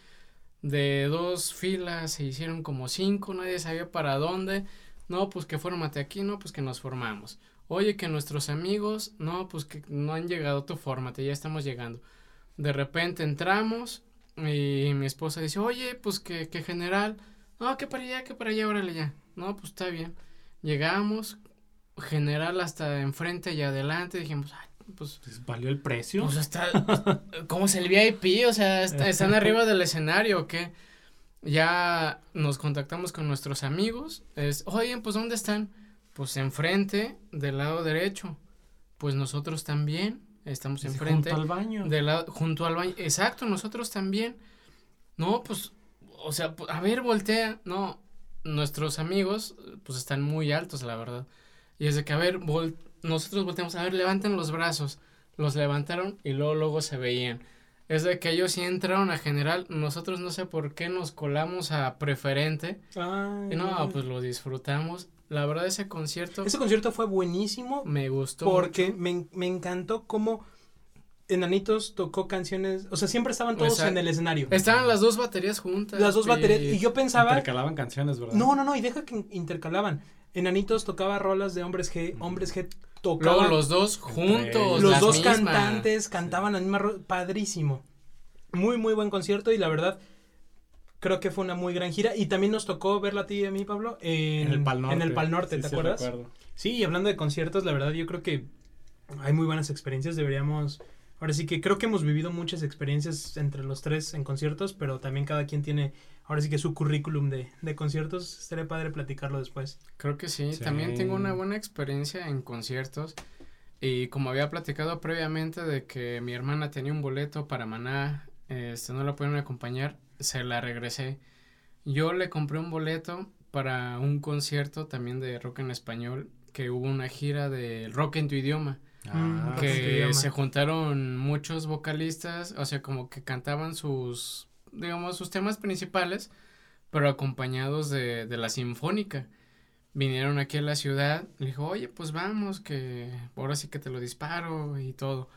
de dos filas se hicieron como cinco, nadie sabía para dónde. No, pues que fórmate aquí, no, pues que nos formamos. Oye, que nuestros amigos, no, pues que no han llegado, tú fórmate, ya estamos llegando. De repente entramos y mi esposa dice, oye, pues que, que general, no, que para allá, que para allá, órale ya. No, pues está bien. Llegamos, general hasta enfrente y adelante, dijimos, ay, pues Pues, ¿Valió el precio? pues está, [laughs] ¿cómo es el VIP? O sea, está- [laughs] están arriba del escenario, ¿o qué? Ya nos contactamos con nuestros amigos. Es, oye, pues ¿dónde están? Pues enfrente, del lado derecho. Pues nosotros también estamos enfrente. Junto al baño. junto al baño. Exacto, nosotros también. No, pues, o sea, a ver, voltea. No, nuestros amigos, pues están muy altos, la verdad. Y es de que, a ver, vol- nosotros volteamos, a ver, levanten los brazos. Los levantaron y luego, luego se veían. Es de que ellos sí entraron a general, nosotros no sé por qué nos colamos a preferente. Ay, Y no, pues lo disfrutamos. La verdad, ese concierto Ese concierto fue buenísimo me gustó. porque me, me encantó cómo Enanitos tocó canciones, o sea, siempre estaban todos Exacto. en el escenario. Estaban las dos baterías juntas. Las dos baterías. Y yo pensaba, Intercalaban canciones, ¿verdad? no, no, no, y deja que intercalaban. Enanitos tocaba rolas de Hombres G, Hombres G tocaba Luego los dos juntos. los dos mismas. cantantes cantaban la misma ro- padrísimo. Muy muy buen concierto y la verdad creo que fue una muy gran gira y también nos tocó verla a ti y a mí Pablo en, En el Pal Norte. en el Pal Norte, Sí, ¿te sí, acuerdas? Sí, y hablando de conciertos, la verdad yo creo que hay muy buenas experiencias, deberíamos Ahora sí que creo que hemos vivido muchas experiencias entre los tres en conciertos, pero también cada quien tiene ahora sí que su currículum de, de conciertos. Estaría padre platicarlo después. Creo que sí. Sí. También tengo una buena experiencia en conciertos. Y como había platicado previamente de que mi hermana tenía un boleto para Maná, este, no la pudieron acompañar, se la regresé. Yo le compré un boleto para un concierto también de rock en español, que hubo una gira de rock en tu idioma, Ah, ¿Cómo se que se juntaron muchos vocalistas, o sea, como que cantaban sus, digamos, sus temas principales, pero acompañados de, de la sinfónica. Vinieron aquí a la ciudad, le dijo, oye, pues vamos, que ahora sí que te lo disparo y todo.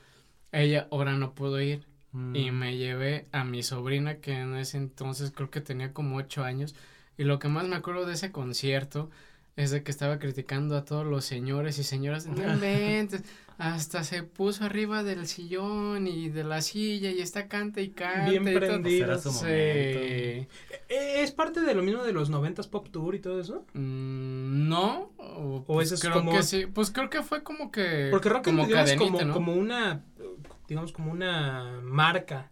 Ella ahora no pudo ir mm. y me llevé a mi sobrina que en ese entonces creo que tenía como ocho años y lo que más me acuerdo de ese concierto es de que estaba criticando a todos los señores y señoras, no inventes, hasta se puso arriba del sillón y de la silla y está canta y canta Bien y prendido. Será su Sí. Eh, ¿Es parte de lo mismo de los 90s Pop Tour y todo eso? Mm, no, o, O pues ese es creo como- que sí, pues creo que fue como que Porque Rock como and Roll es cadenita, como, ¿no? como una, digamos, como una marca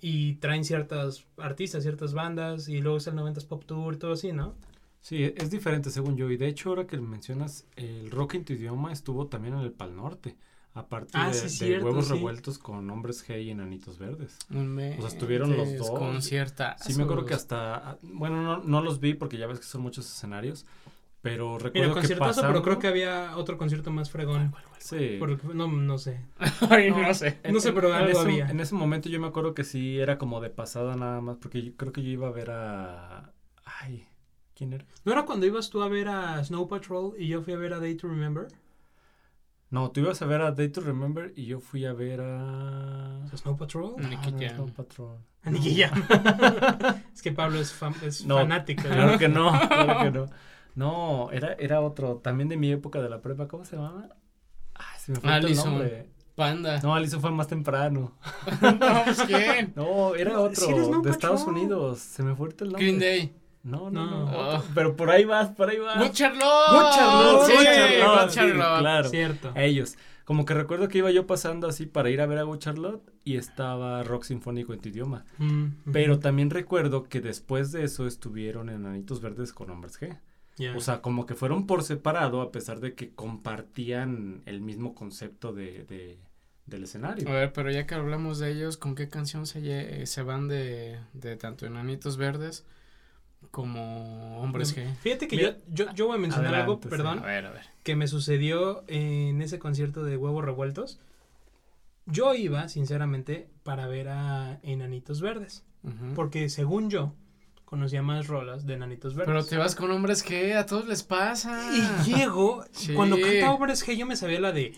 y traen ciertas artistas, ciertas bandas y luego es el 90s Pop Tour y todo así, ¿no? Sí, e- es diferente según yo. Y de hecho, ahora que mencionas, el rock en tu idioma estuvo también en el Pal Norte. Aparte Ah, de, sí, de cierto, huevos sí. revueltos con hombres G y enanitos verdes. No O sea, estuvieron los dos. conciertazos. Sí, me acuerdo que hasta. Bueno, no, no los vi porque ya ves que son muchos escenarios. Pero Mira, recuerdo que conciertazo, pero creo que había otro concierto más fregón. Sí. Porque, no, no sé. [laughs] Ay, no sé. No sé, pero algo ese, había. En ese momento yo me acuerdo que sí era como de pasada nada más. Porque yo creo que yo iba a ver a. Ay, ¿quién era? ¿No era cuando ibas tú a ver a Snow Patrol y yo fui a ver a Day to Remember? No, tú ibas a ver a Day to Remember y yo fui a ver a. ¿A Snow Patrol? Nicky Ah, no, Jam. Snow Patrol. A Nicky Jam. es que Pablo es, fan- es No, fanático. ¿no? Claro que no, claro que no. No, era, era otro, también de mi época de la prepa, ¿cómo se llamaba? Ay, se me fue el nombre. Panda. No, Alison fue más temprano. [laughs] No, pues, ¿quién? No, era No, otro, sí eres Snow de Estados Patrol. Unidos. Se me fue el nombre. Green Day. No, no, No. no. Oh. otro. Pero por ahí vas, por ahí vas. Good Charlotte. Good Charlotte, Sí, Good Charlotte, Good sí, Charlotte. claro. Cierto. Ellos. Como que recuerdo que iba yo pasando así para ir a ver a Good Charlotte y estaba rock sinfónico en tu idioma. Mm. Pero también recuerdo que después de eso estuvieron en Anitos Verdes con Hombres G. Ya. O sea, como que fueron por separado a pesar de que compartían el mismo concepto de, de- del escenario. A ver, pero ya que hablamos de ellos, ¿con qué canción se, lle- se van de, de tanto Enanitos Verdes como Hombres G? Fíjate que Mira, yo, yo, yo voy a mencionar algo, sí. perdón, A ver, a ver. que me sucedió en ese concierto de Huevos Revueltos. Yo iba, sinceramente, para ver a Enanitos Verdes. Ujú. Porque según yo, conocía más rolas de Enanitos Verdes. Pero te vas con Hombres G, a todos les pasa. Y llego, Sí. cuando canta Hombres G, yo me sabía la de,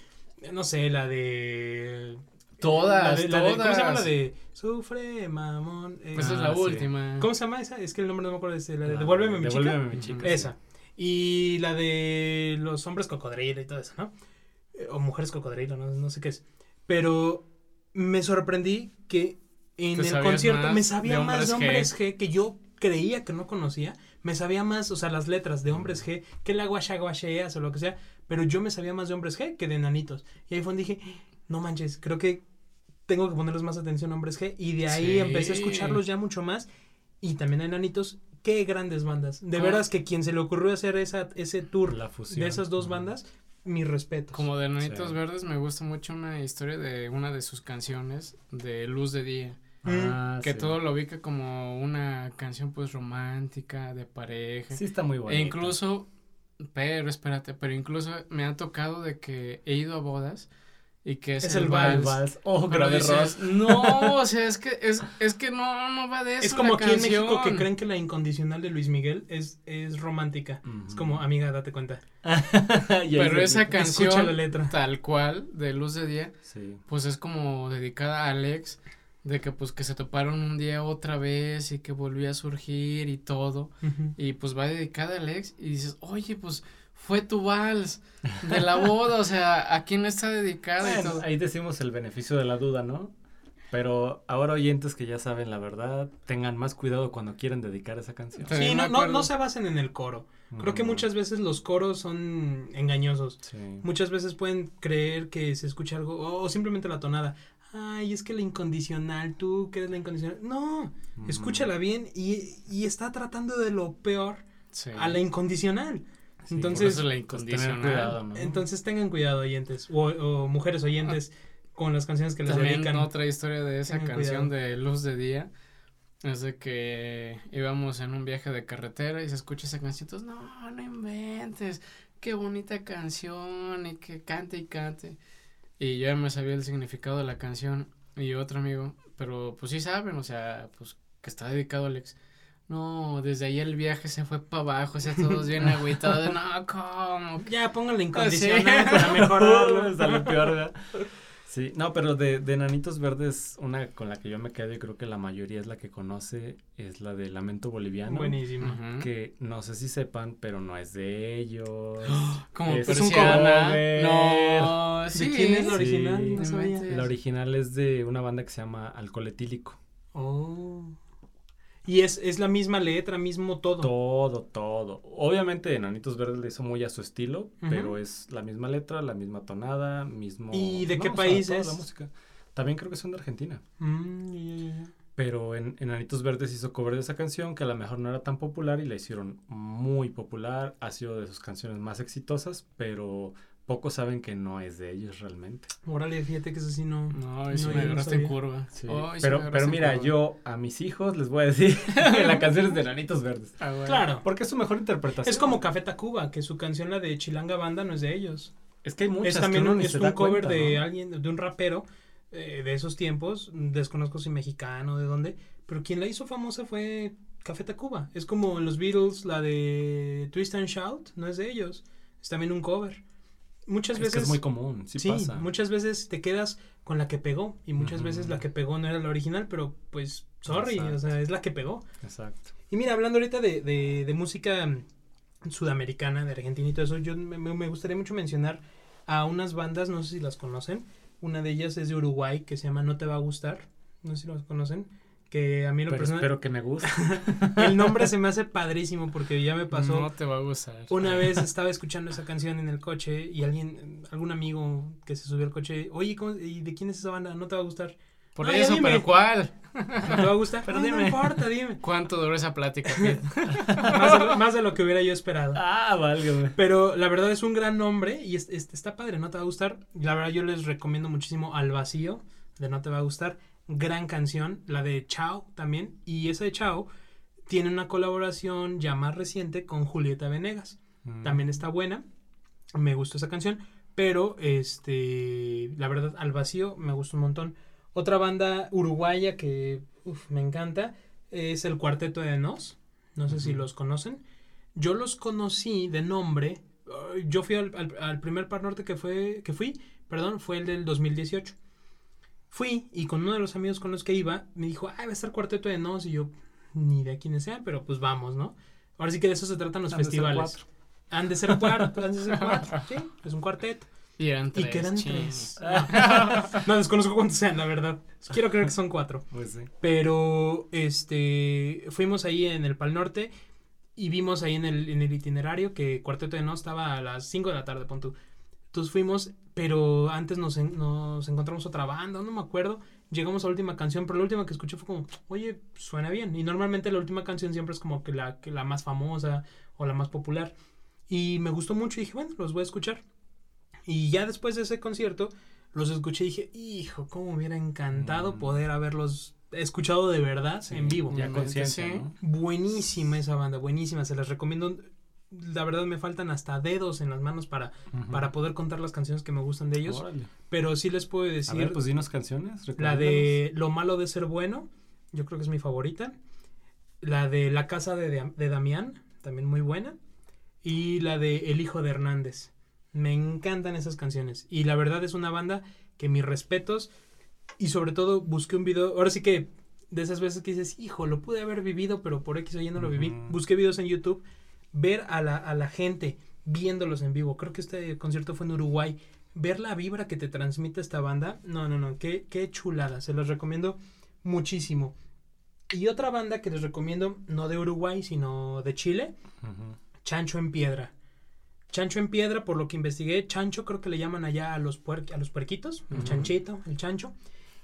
no sé, la de... Todas, la de- la de- ¿Cómo se llama la de Sufre, mamón? eh, Pues esa es Ah, la sí. última. ¿Cómo se llama esa? Es que el nombre no me acuerdo. Es la de La Devuélveme de mi chica. Devuélveme mi chica. Esa. Y la de los hombres cocodrilo y todo eso, ¿no? Eh, O mujeres cocodrilo, no, no sé qué es. Pero me sorprendí que en el concierto me sabía de más de Hombres G. que yo creía que no conocía. Me sabía más, o sea, las letras de hombres G que la guasha guacheas o lo que sea. Pero yo me sabía más de hombres G que de nanitos. Y ahí fue donde dije, no manches, creo que tengo que ponerles más atención a hombres G. Y de ahí Sí. empecé a escucharlos ya mucho más. Y también a enanitos. Qué grandes bandas. De ¿Cómo? veras que quien se le ocurrió hacer esa, ese tour La fusión. de esas dos bandas, mis respetos. Como de Enanitos Sí. Verdes me gusta mucho una historia de una de sus canciones de Luz de Día. Ah, Que sí. todo lo ubica como una canción pues romántica, de pareja. Sí, está muy bueno. e incluso, pero espérate, pero incluso me ha tocado de que he ido a bodas y que es, Es el, el vals. vals. Oh, Pero grave dices, no, o sea, es que, es, es que no, no va de eso Es como la aquí en México que canción". creen que la incondicional de Luis Miguel es, es romántica. Es como, amiga, date cuenta. [laughs] Pero esa canción, la letra. tal cual, de Luz de Día, Sí. pues es como dedicada a Alex, de que pues que se toparon un día otra vez y que volvió a surgir y todo. Y pues va dedicada a Alex y dices, oye, pues fue tu vals de la [laughs] boda, o sea, ¿a quién está dedicada y Bueno, todo? ahí decimos el beneficio de la duda, ¿no? Pero ahora oyentes que ya saben la verdad, tengan más cuidado cuando quieren dedicar esa canción. Sí, no, no, no se basen en el coro. Creo que Mm, muchas veces los coros son engañosos. Sí. Muchas veces pueden creer que se escucha algo o, o simplemente la tonada. Ay, es que la incondicional, tú que eres la incondicional. No, Ujú. escúchala bien y, y está tratando de lo peor Sí. a la incondicional. Sí, Entonces, Por eso la pues, tener incondicional. cuidado, ¿no? Entonces tengan cuidado, oyentes o, o mujeres oyentes con las canciones que les También dedican. otra historia de esa Tengan canción cuidado. de Luz de Día es de que íbamos en un viaje de carretera y se escucha esa canción, entonces, no, no inventes, qué bonita canción y que cante y cante. Y yo ya me sabía el significado de la canción y otro amigo, pero pues sí saben, o sea, pues que está dedicado a Alex. No, desde ahí el viaje se fue para abajo, o sea, todos bien [laughs] agüitados, no, ¿cómo? Ya Ah, incondicional sí. para [laughs] mejorarlo. Sale peor, ¿verdad? Sí, no, pero de, de Nanitos Verdes, una con la que yo me quedo y creo que la mayoría es la que conoce, es la de Lamento Boliviano. Buenísimo. Que no sé si sepan, pero no es de ellos. [gasps] Como Es un persiana. cover. No, ¿De sí. quién es la Sí. original? No sabía. La original es de una banda que se llama Alcohol Etílico. Oh. Y es, es la misma letra, mismo todo. Todo, todo. Obviamente Nanitos Verdes le hizo muy a su estilo, pero es la misma letra, la misma tonada, mismo... ¿Y de qué sea, país es? la música. También creo que son de Argentina. Mm. Pero en, en Nanitos Verdes hizo cover de esa canción que a lo mejor no era tan popular y la hicieron muy popular. Ha sido de sus canciones más exitosas, pero pocos saben que no es de ellos realmente. Órale, fíjate que eso sí no. No, No, me no agarraste en curva. Sí, Oh, pero, me pero mira, curva. yo a mis hijos les voy a decir [laughs] que la canción es de Nanitos Verdes. Ah, bueno. Claro. Porque es su mejor interpretación. Es como Café Tacuba, que su canción, la de Chilanga Banda, no es de ellos. Es que hay muchas es también que uno un, ni es se un da cover cuenta, de ¿no? alguien, de un rapero eh, de esos tiempos. Desconozco si mexicano, de dónde. Pero quien la hizo famosa fue Café Tacuba. Es como en los Beatles, la de Twist and Shout, no es de ellos. Es también un cover. Muchas Es veces. que es muy común, sí, Sí, pasa. muchas veces te quedas con la que pegó y muchas veces la que pegó no era la original, pero pues sorry, Exacto. o sea, es la que pegó. Exacto. Y mira, hablando ahorita de, de, de música mm, sudamericana, de Argentina y todo eso, yo me, me gustaría mucho mencionar a unas bandas, no sé si las conocen, una de ellas es de Uruguay que se llama No Te Va a Gustar, no sé si las conocen, que a mí lo Pero personal, espero que me guste. [laughs] el nombre se me hace padrísimo porque ya me pasó... No te va a gustar. Una vez estaba escuchando esa canción en el coche y alguien, algún amigo que se subió al coche, oye, ¿cómo- ¿y de quién es esa banda? No te va a gustar. Por No, ya eso, dime. pero ¿cuál? ¿No te va a gustar? Pero "Ay, no dime". importa, dime. ¿Cuánto duró esa plática? [laughs] Más de, lo- más de lo que hubiera yo esperado. ah, válgame. Pero la verdad es un gran nombre y es- es- está padre, no te va a gustar. La verdad yo les recomiendo muchísimo Al Vacío de No te va a gustar. Gran canción, la de Chao también. Y esa de Chao tiene una colaboración ya más reciente con Julieta Venegas. Mm. También está buena. Me gustó esa canción. Pero, este, la verdad, Al Vacío me gustó un montón. Otra banda uruguaya que uf, me encanta es el Cuarteto de Nos. No sé si los conocen. Yo los conocí de nombre. uh, Yo fui al, al- al primer Par Norte que, fue, que fui, perdón, fue el del 2018. Fui y con uno de los amigos con los que iba me dijo, ah, va a estar Cuarteto de Nos. Y yo, ni de quiénes sean, pero pues vamos, ¿no? Ahora sí que de eso se tratan los Han de ser festivales. cuatro. Han de ser cuatro, [laughs] han de ser cuatro. [laughs] Sí, es un cuarteto. Y eran tres. Y quedan chin. tres. [laughs] No, desconozco cuántos sean, la verdad. Quiero creer que son cuatro. Pues sí. Pero, este, fuimos ahí en el Pal Norte y vimos ahí en el, en el itinerario que Cuarteto de No estaba a las 5 de la tarde, pon tú. Entonces fuimos, pero antes nos, en- nos encontramos otra banda, no me acuerdo. Llegamos a la última canción, pero la última que escuché fue como, oye, suena bien. Y normalmente la última canción siempre es como que la, que la más famosa o la más popular. Y me gustó mucho y dije, bueno, los voy a escuchar. Y ya después de ese concierto, los escuché y dije, hijo, cómo me hubiera encantado Mm. poder haberlos escuchado de verdad Sí, en vivo. Ya conciencia. Buenísima esa banda, buenísima, se las recomiendo la verdad me faltan hasta dedos en las manos para, para poder contar las canciones que me gustan de ellos. Órale. Pero sí les puedo A decir ver, pues dinos canciones. la de Lo malo de ser bueno, yo creo que es mi favorita. La de La casa de, de Damián, también muy buena. Y la de El hijo de Hernández. Me encantan esas canciones. Y la verdad es una banda que mis respetos. Y sobre todo busqué un video. Ahora sí que de esas veces que dices, hijo, lo pude haber vivido, pero por X o Y no lo viví. Busqué videos en YouTube. Ver a la, a la gente viéndolos en vivo. Creo que este concierto fue en Uruguay. Ver la vibra que te transmite esta banda. No, no, no. Qué, qué chulada. Se los recomiendo muchísimo. Y otra banda que les recomiendo, no de Uruguay, sino de Chile. Chancho en Piedra. Chancho en Piedra, por lo que investigué, chancho creo que le llaman allá a los, puer- a los puerquitos, el chanchito, el chancho.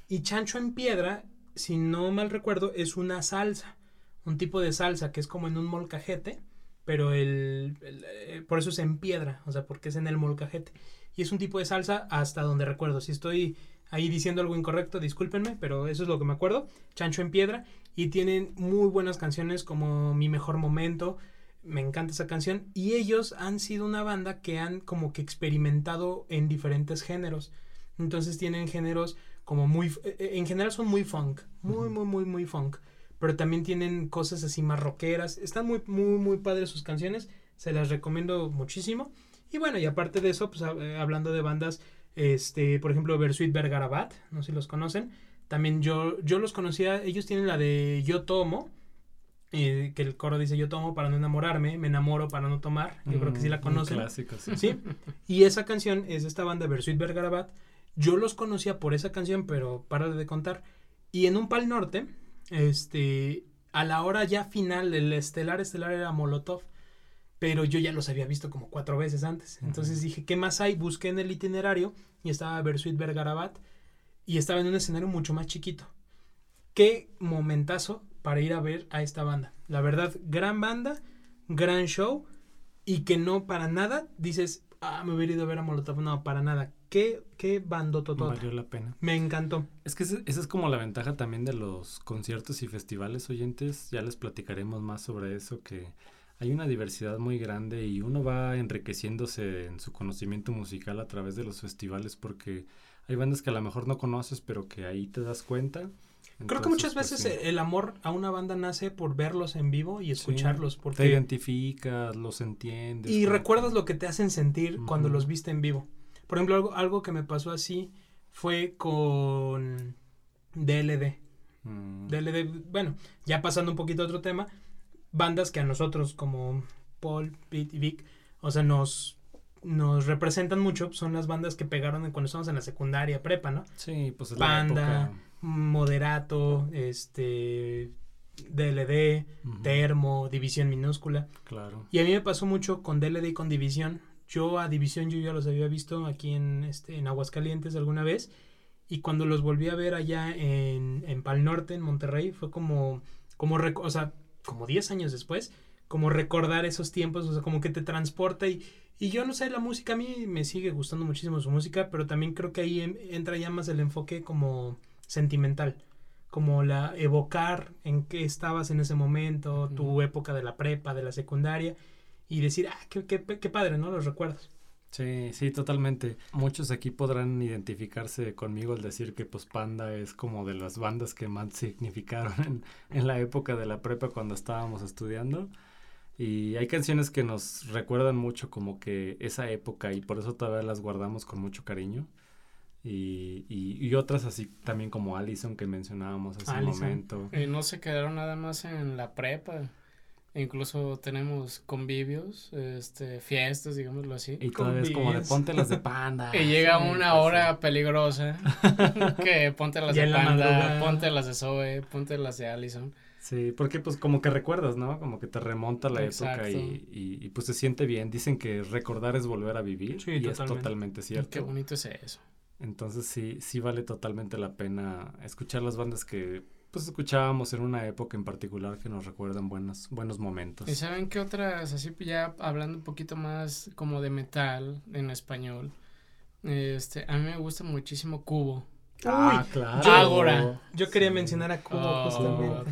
Y chancho en piedra, si no mal recuerdo, es una salsa, un tipo de salsa que es como en un molcajete, pero el, el, eh, por eso es en piedra, o sea, porque es en el molcajete. Y es un tipo de salsa hasta donde recuerdo. Si estoy ahí diciendo algo incorrecto, discúlpenme, pero eso es lo que me acuerdo. Chancho en piedra y tienen muy buenas canciones como Mi mejor momento. Me encanta esa canción y ellos han sido una banda que han como que experimentado en diferentes géneros. Entonces tienen géneros como muy eh, eh, en general son muy funk, muy muy muy muy funk, pero también tienen cosas así más rockeras. Están muy muy muy padres sus canciones, se las recomiendo muchísimo. Y bueno, y aparte de eso, pues eh, hablando de bandas este, por ejemplo, Versuit Vergarabat, no sé si los conocen. También yo, yo los conocía, ellos tienen la de Yo Tomo, eh, que el coro dice Yo Tomo para no enamorarme, me enamoro para no tomar. Yo creo que sí la Mm, conocen. clásico, sí. Sí. Y esa canción es esta banda Versuit Vergarabat. Yo los conocía por esa canción, pero para de contar. Y en un Pal Norte, este, a la hora ya final, el estelar estelar era Molotov. Pero yo ya los había visto como cuatro veces antes. Entonces dije, ¿qué más hay? Busqué en el itinerario y estaba Versuit Vergarabat. Y estaba en un escenario mucho más chiquito. Qué momentazo para ir a ver a esta banda. La verdad, gran banda, gran show. Y que no para nada dices, ah, me hubiera ido a ver a Molotov. No, para nada. Qué, qué. Valió la pena. Me encantó. Es que ese- esa es como la ventaja también de los conciertos y festivales oyentes. Ya les platicaremos más sobre eso, que hay una diversidad muy grande y uno va enriqueciéndose en su conocimiento musical a través de los festivales porque hay bandas que a lo mejor no conoces, pero que ahí te das cuenta. Creo que muchas veces pues, sí. el amor a una banda nace por verlos en vivo y escucharlos. te Porque identificas, los entiendes. Y recuerdas lo que te hacen sentir cuando los viste en vivo. Por ejemplo, algo, algo que me pasó así fue con DLD. Mm, DLD, bueno, ya pasando un poquito a otro tema, bandas que a nosotros como Paul, Pete y Vic, o sea, nos, nos representan mucho, son las bandas que pegaron cuando estábamos en la secundaria, prepa, ¿no? Sí, pues es Panda, la época. Moderato, este, DLD, Termo, División Minúscula. Claro. Y a mí me pasó mucho con DLD y con División. Yo a División yo ya los había visto aquí en, este, en Aguascalientes alguna vez. Y cuando los volví a ver allá en, en Pal Norte, en Monterrey, fue como, como, rec- o sea, como 10 años después, como recordar esos tiempos, o sea, como que te transporta y, y yo no sé, la música a mí me sigue gustando muchísimo su música, pero también creo que ahí en- entra ya más el enfoque como sentimental, como la evocar en qué estabas en ese momento, tu época de la prepa, de la secundaria y decir, ah, qué, qué, qué padre, ¿no? Los recuerdos. Sí, sí, totalmente. Muchos aquí podrán identificarse conmigo al decir que pues Panda es como de las bandas que más significaron en, en la época de la prepa cuando estábamos estudiando. Y hay canciones que nos recuerdan mucho como que esa época y por eso todavía las guardamos con mucho cariño. Y, y, y otras así también como Allison que mencionábamos hace un Allison. momento. Y no se quedaron nada más en la prepa. Incluso tenemos convivios, este, fiestas, digámoslo así. Y todavía es como de ponte las de [laughs] Panda. Y llega Sí, una hora peligrosa [laughs] que ponte las Ya de la Panda, ponte las de Zoe, ponte las de Allison. Sí, porque pues como que recuerdas, ¿no? Como que te remonta la época y, y, y, pues se siente bien. Dicen que recordar es volver a vivir Sí, y es totalmente. totalmente Y cierto. Qué bonito es eso. Entonces sí, sí vale totalmente la pena escuchar las bandas que pues escuchábamos en una época en particular que nos recuerdan buenos, buenos momentos. ¿Y saben qué otras, así ya hablando un poquito más como de metal en español? Este, a mí me gusta muchísimo Cubo. Ah, Uy, claro. yo- Ágora. Yo quería Sí. mencionar a Cubo Oh. justamente.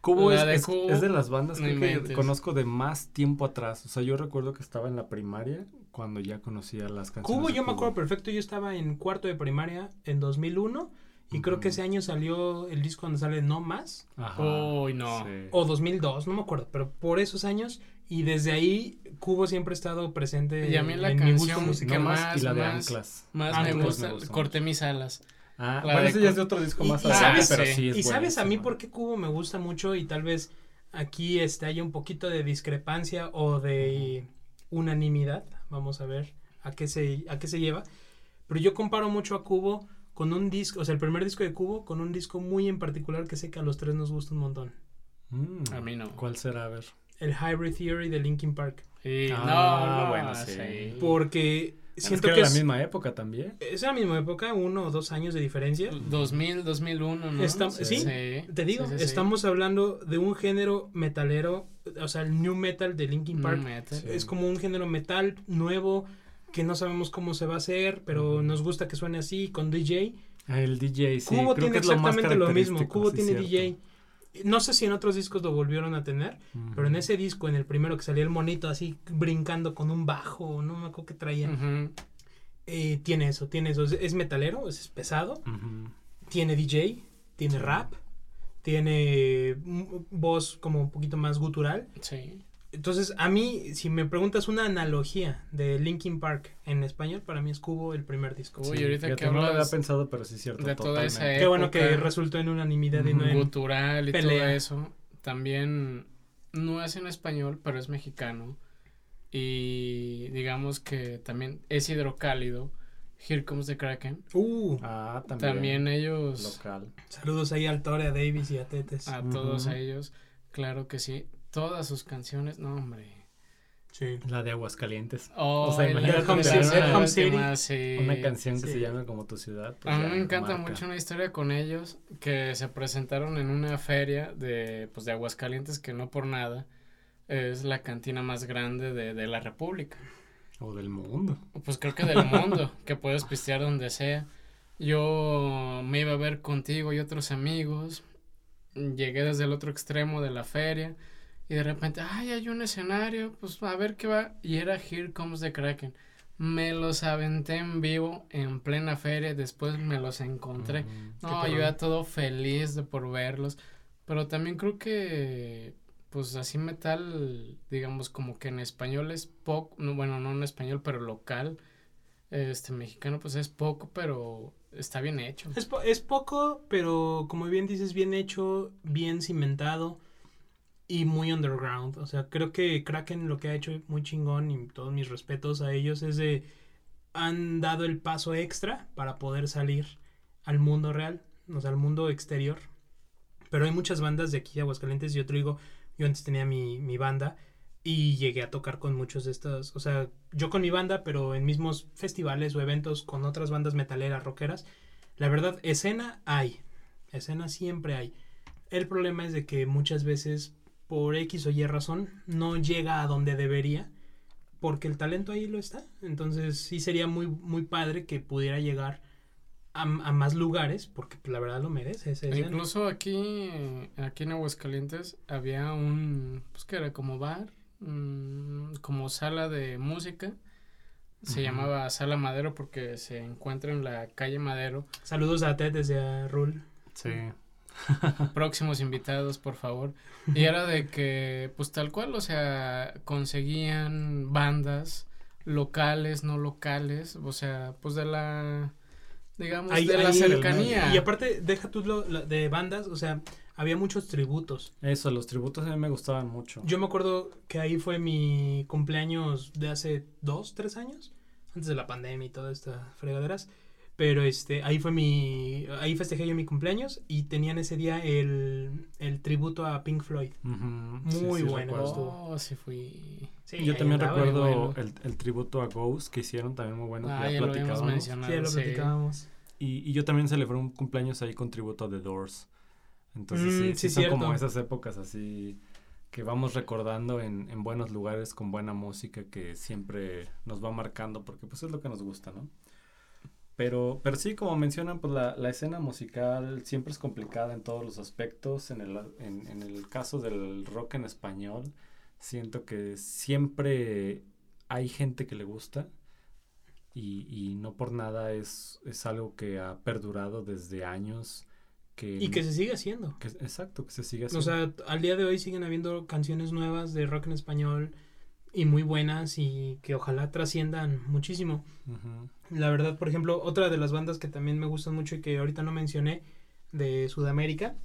Cubo, es, de es- Cubo, es de las bandas que conozco de más tiempo atrás. O sea, yo recuerdo que estaba en la primaria cuando ya conocía las canciones. Cubo, de yo me acuerdo perfecto, yo estaba en cuarto de primaria en 2001 y creo que ese año salió el disco donde sale No Más Ajá, Uy, no. sí. o 2002, no me acuerdo, pero por esos años y desde ahí Cubo siempre ha estado presente Y a mí la en mi gusto canción musical. que No más, más, y la de más- Anclas. Más Ah, me Anclas gusta, me gusta corté mis alas. Ah, bueno, ese ya es de otro disco Y- más y sabes- pero sí es Y sabes a mí por qué Cubo me gusta mucho y tal vez aquí este, haya un poquito de discrepancia o de unanimidad. Vamos a ver a qué se, a qué se lleva. Pero yo comparo mucho a Cubo con un disco, o sea, el primer disco de Cubo con un disco muy en particular que sé que a los tres nos gusta un montón. Mm, A mí no. ¿Cuál será? A ver. El Hybrid Theory de Linkin Park. Sí, Ah, no, no, bueno, sí. sí. Porque Es siento que que era es, la misma época también. es la misma época, uno o dos años de diferencia. 2000, 2001, ¿no? Está- ¿sí? Te digo, Sí, sí, sí. estamos hablando de un género metalero, o sea, el new metal de Linkin Park. metal. Sí. Es como un género metal nuevo que no sabemos cómo se va a hacer, pero nos gusta que suene así con DJ. Ah, El DJ, sí. Cubo creo tiene que es lo más exactamente lo, mismo. Cubo sí, tiene cierto. DJ. No sé si en otros discos lo volvieron a tener, pero en ese disco, en el primero que salía el monito así brincando con un bajo, no me acuerdo qué traía, eh, tiene eso, tiene eso. Es, es metalero, es pesado, tiene DJ, tiene rap, tiene mm, voz como un poquito más gutural. Sí. Entonces, a mí, si me preguntas una analogía de Linkin Park en español, para mí es Cubo el primer disco. Uy, Sí, ahorita que no lo había hablas pensado, pero sí es cierto. de toda esa totalmente. Qué bueno que resultó en unanimidad y no en... Gutural y todo eso. También no es en español, pero es mexicano. Y digamos que también es hidrocálido. Here Comes the Kraken. Uh, Ah, también. También ellos, Local. saludos ahí al Tore, a Davis y a Tetes. a todos Ujú. a ellos, claro que sí. Todas sus canciones, no hombre. Sí. La de Aguascalientes. Oh, O sea, imagínate Home City, última, sí. Una canción que sí. se llama como tu ciudad. pues A mí me encanta marca. mucho una historia con ellos que se presentaron en una feria de, pues, de Aguascalientes que no por nada es la cantina más grande de, de la República. O del mundo. Pues creo que del mundo, [laughs] que puedes pistear donde sea. Yo me iba a ver contigo y otros amigos. Llegué desde el otro extremo de la feria. Y de repente, ay, hay un escenario, pues a ver qué va. Y era Here Comes the Kraken. Me los aventé en vivo en plena feria. Después me los encontré. Ujú. No, yo ya todo feliz de por verlos. Pero también creo que, pues así metal, digamos, como que en español es poco, no, bueno, no en español, pero local, este mexicano, pues es poco, pero está bien hecho. Es, po- es poco, pero como bien dices, bien hecho, bien cimentado y muy underground. O sea, creo que Kraken lo que ha hecho muy chingón y todos mis respetos a ellos es de han dado el paso extra para poder salir al mundo real, o sea, al mundo exterior. Pero hay muchas bandas de aquí de Aguascalientes. Yo te digo, yo antes tenía mi, mi banda y llegué a tocar con muchos de estos. O sea, yo con mi banda, pero en mismos festivales o eventos con otras bandas metaleras, rockeras. La verdad, escena hay. Escena siempre hay. El problema es de que muchas veces, por X o Y razón, no llega a donde debería. Porque el talento ahí lo está. Entonces sí sería muy, muy padre que pudiera llegar a, a más lugares. Porque pues, la verdad lo merece. E incluso aquí, aquí en Aguascalientes había un, pues que era como bar, mm, como sala de música. Se llamaba Sala Madero porque se encuentra en la calle Madero. Saludos a Ted desde a Rul. Sí. [laughs] próximos invitados, por favor. Y era de que, pues tal cual, o sea, conseguían bandas locales, no locales, o sea, pues de la, digamos, Ahí- de la cercanía. Y aparte, deja tú lo, lo de bandas, o sea, había muchos tributos. Eso, los tributos a mí me gustaban mucho. Yo me acuerdo que ahí fue mi cumpleaños de hace dos, tres años, antes de la pandemia y todas estas fregaderas. Pero este, ahí fue mi, ahí festejé yo mi cumpleaños y tenían ese día el, el tributo a Pink Floyd. Muy bueno. Oh, sí fui. Sí, Yo también recuerdo bueno. el, el tributo a Ghost que hicieron también muy bueno. Ah, ya ya lo habíamos platicábamos. mencionado. Sí, ya lo sí. platicábamos. Y, y yo también celebré un cumpleaños ahí con tributo a The Doors. Entonces Mm, sí, sí, sí son como esas épocas así que vamos recordando en, en buenos lugares con buena música que siempre nos va marcando porque pues es lo que nos gusta, ¿no? Pero, pero sí, como mencionan, pues la, la escena musical siempre es complicada en todos los aspectos. En el, en, en el caso del rock en español, siento que siempre hay gente que le gusta y, y no por nada es, es algo que ha perdurado desde años. Que, Y que se sigue haciendo. que- exacto, que se sigue O haciendo. sea, al día de hoy siguen habiendo canciones nuevas de rock en español y muy buenas y que ojalá trasciendan muchísimo. Ujú. La verdad, por ejemplo, otra de las bandas que también me gustan mucho y que ahorita no mencioné de Sudamérica,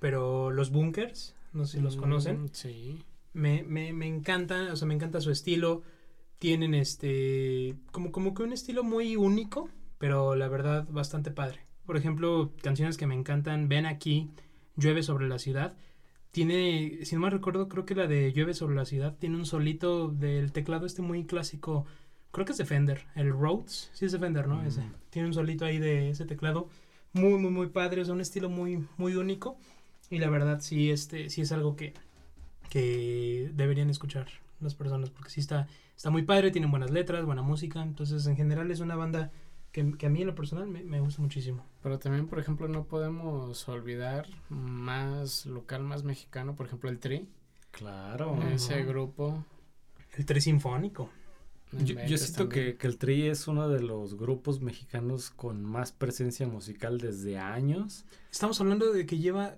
pero los Bunkers, no sé si los conocen. Mm, Sí. Me, me, me encanta, o sea, me encanta su estilo. Tienen este, como, como que un estilo muy único, pero la verdad bastante padre. Por ejemplo, canciones que me encantan, Ven aquí, Llueve sobre la ciudad. Tiene, si no me recuerdo, creo que la de Llueve sobre la ciudad tiene un solito del teclado este muy clásico. Creo que es de Fender, el Rhodes, sí es de Fender, ¿no? Mm. Ese. Tiene un solito ahí de ese teclado muy, muy, muy padre, o sea, un estilo muy, muy único. Y la verdad, sí, este, sí es algo que, que deberían escuchar las personas, porque sí está, está muy padre, tienen buenas letras, buena música, entonces en general es una banda que, que a mí en lo personal me, me gusta muchísimo. Pero también, por ejemplo, no podemos olvidar más local, más mexicano, por ejemplo, el Tri, Claro. Ese grupo. El tres sinfónico. No Yo, siento que, que el Tri es uno de los grupos mexicanos con más presencia musical desde años. Estamos hablando de que lleva,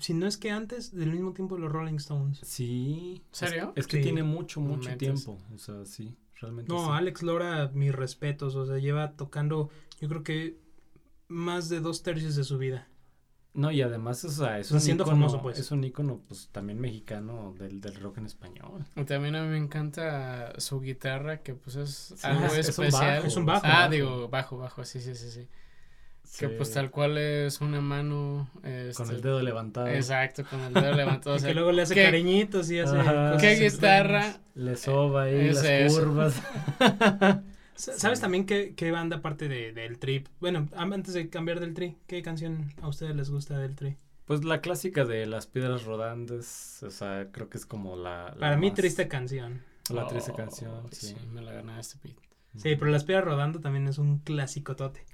si no es que antes, del mismo tiempo los Rolling Stones. Sí. ¿Serio? Es, es que Sí. tiene mucho, mucho tiempo. O sea, sí, realmente No, sí. Alex Lora, mis respetos, o sea, lleva tocando, yo creo que más de dos tercios de su vida. No, y además, o sea, es un siendo ícono, famoso, pues. es un ícono, pues, también mexicano del, del rock en español. Y También a mí me encanta su guitarra, que pues es Sí, algo es- es un especial. bajo, Es un bajo. Ah, bajo. digo, bajo, bajo, sí, sí, sí, sí. Que pues tal cual es una mano. Con este, el dedo levantado. Exacto, con el dedo [laughs] levantado. o y sea, que luego le hace ¿qué- cariñitos y hace Ajá. ¿Qué guitarra? Le soba ahí Es las eso. curvas. [laughs] Sa- ¿Sabes también qué, qué banda aparte de, del Trip? Bueno, antes de cambiar del Tri, ¿qué canción a ustedes les gusta del Tri? Pues la clásica de las piedras rodantes, o sea, creo que es como la... la Para mí, triste canción. La triste Oh, canción, sí. Me la ganaste, Pete. Sí, pero Las Piedras Rodando también es un clásico tote.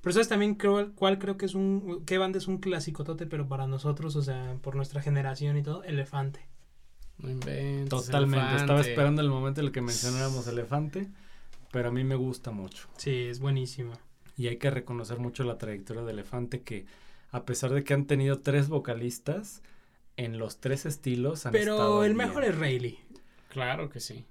Pero sabes también creo, cuál creo que es un, qué banda es un clásico tote, pero para nosotros, o sea, por nuestra generación y todo, Elefante. No inventes. Totalmente, estaba esperando el momento en el que mencionáramos elefante, pero a mí me gusta mucho. Sí, es buenísimo. Y hay que reconocer mucho la trayectoria de elefante que a pesar de que han tenido tres vocalistas, en los tres estilos han Pero estado el bien, mejor es Rayleigh. Claro que sí.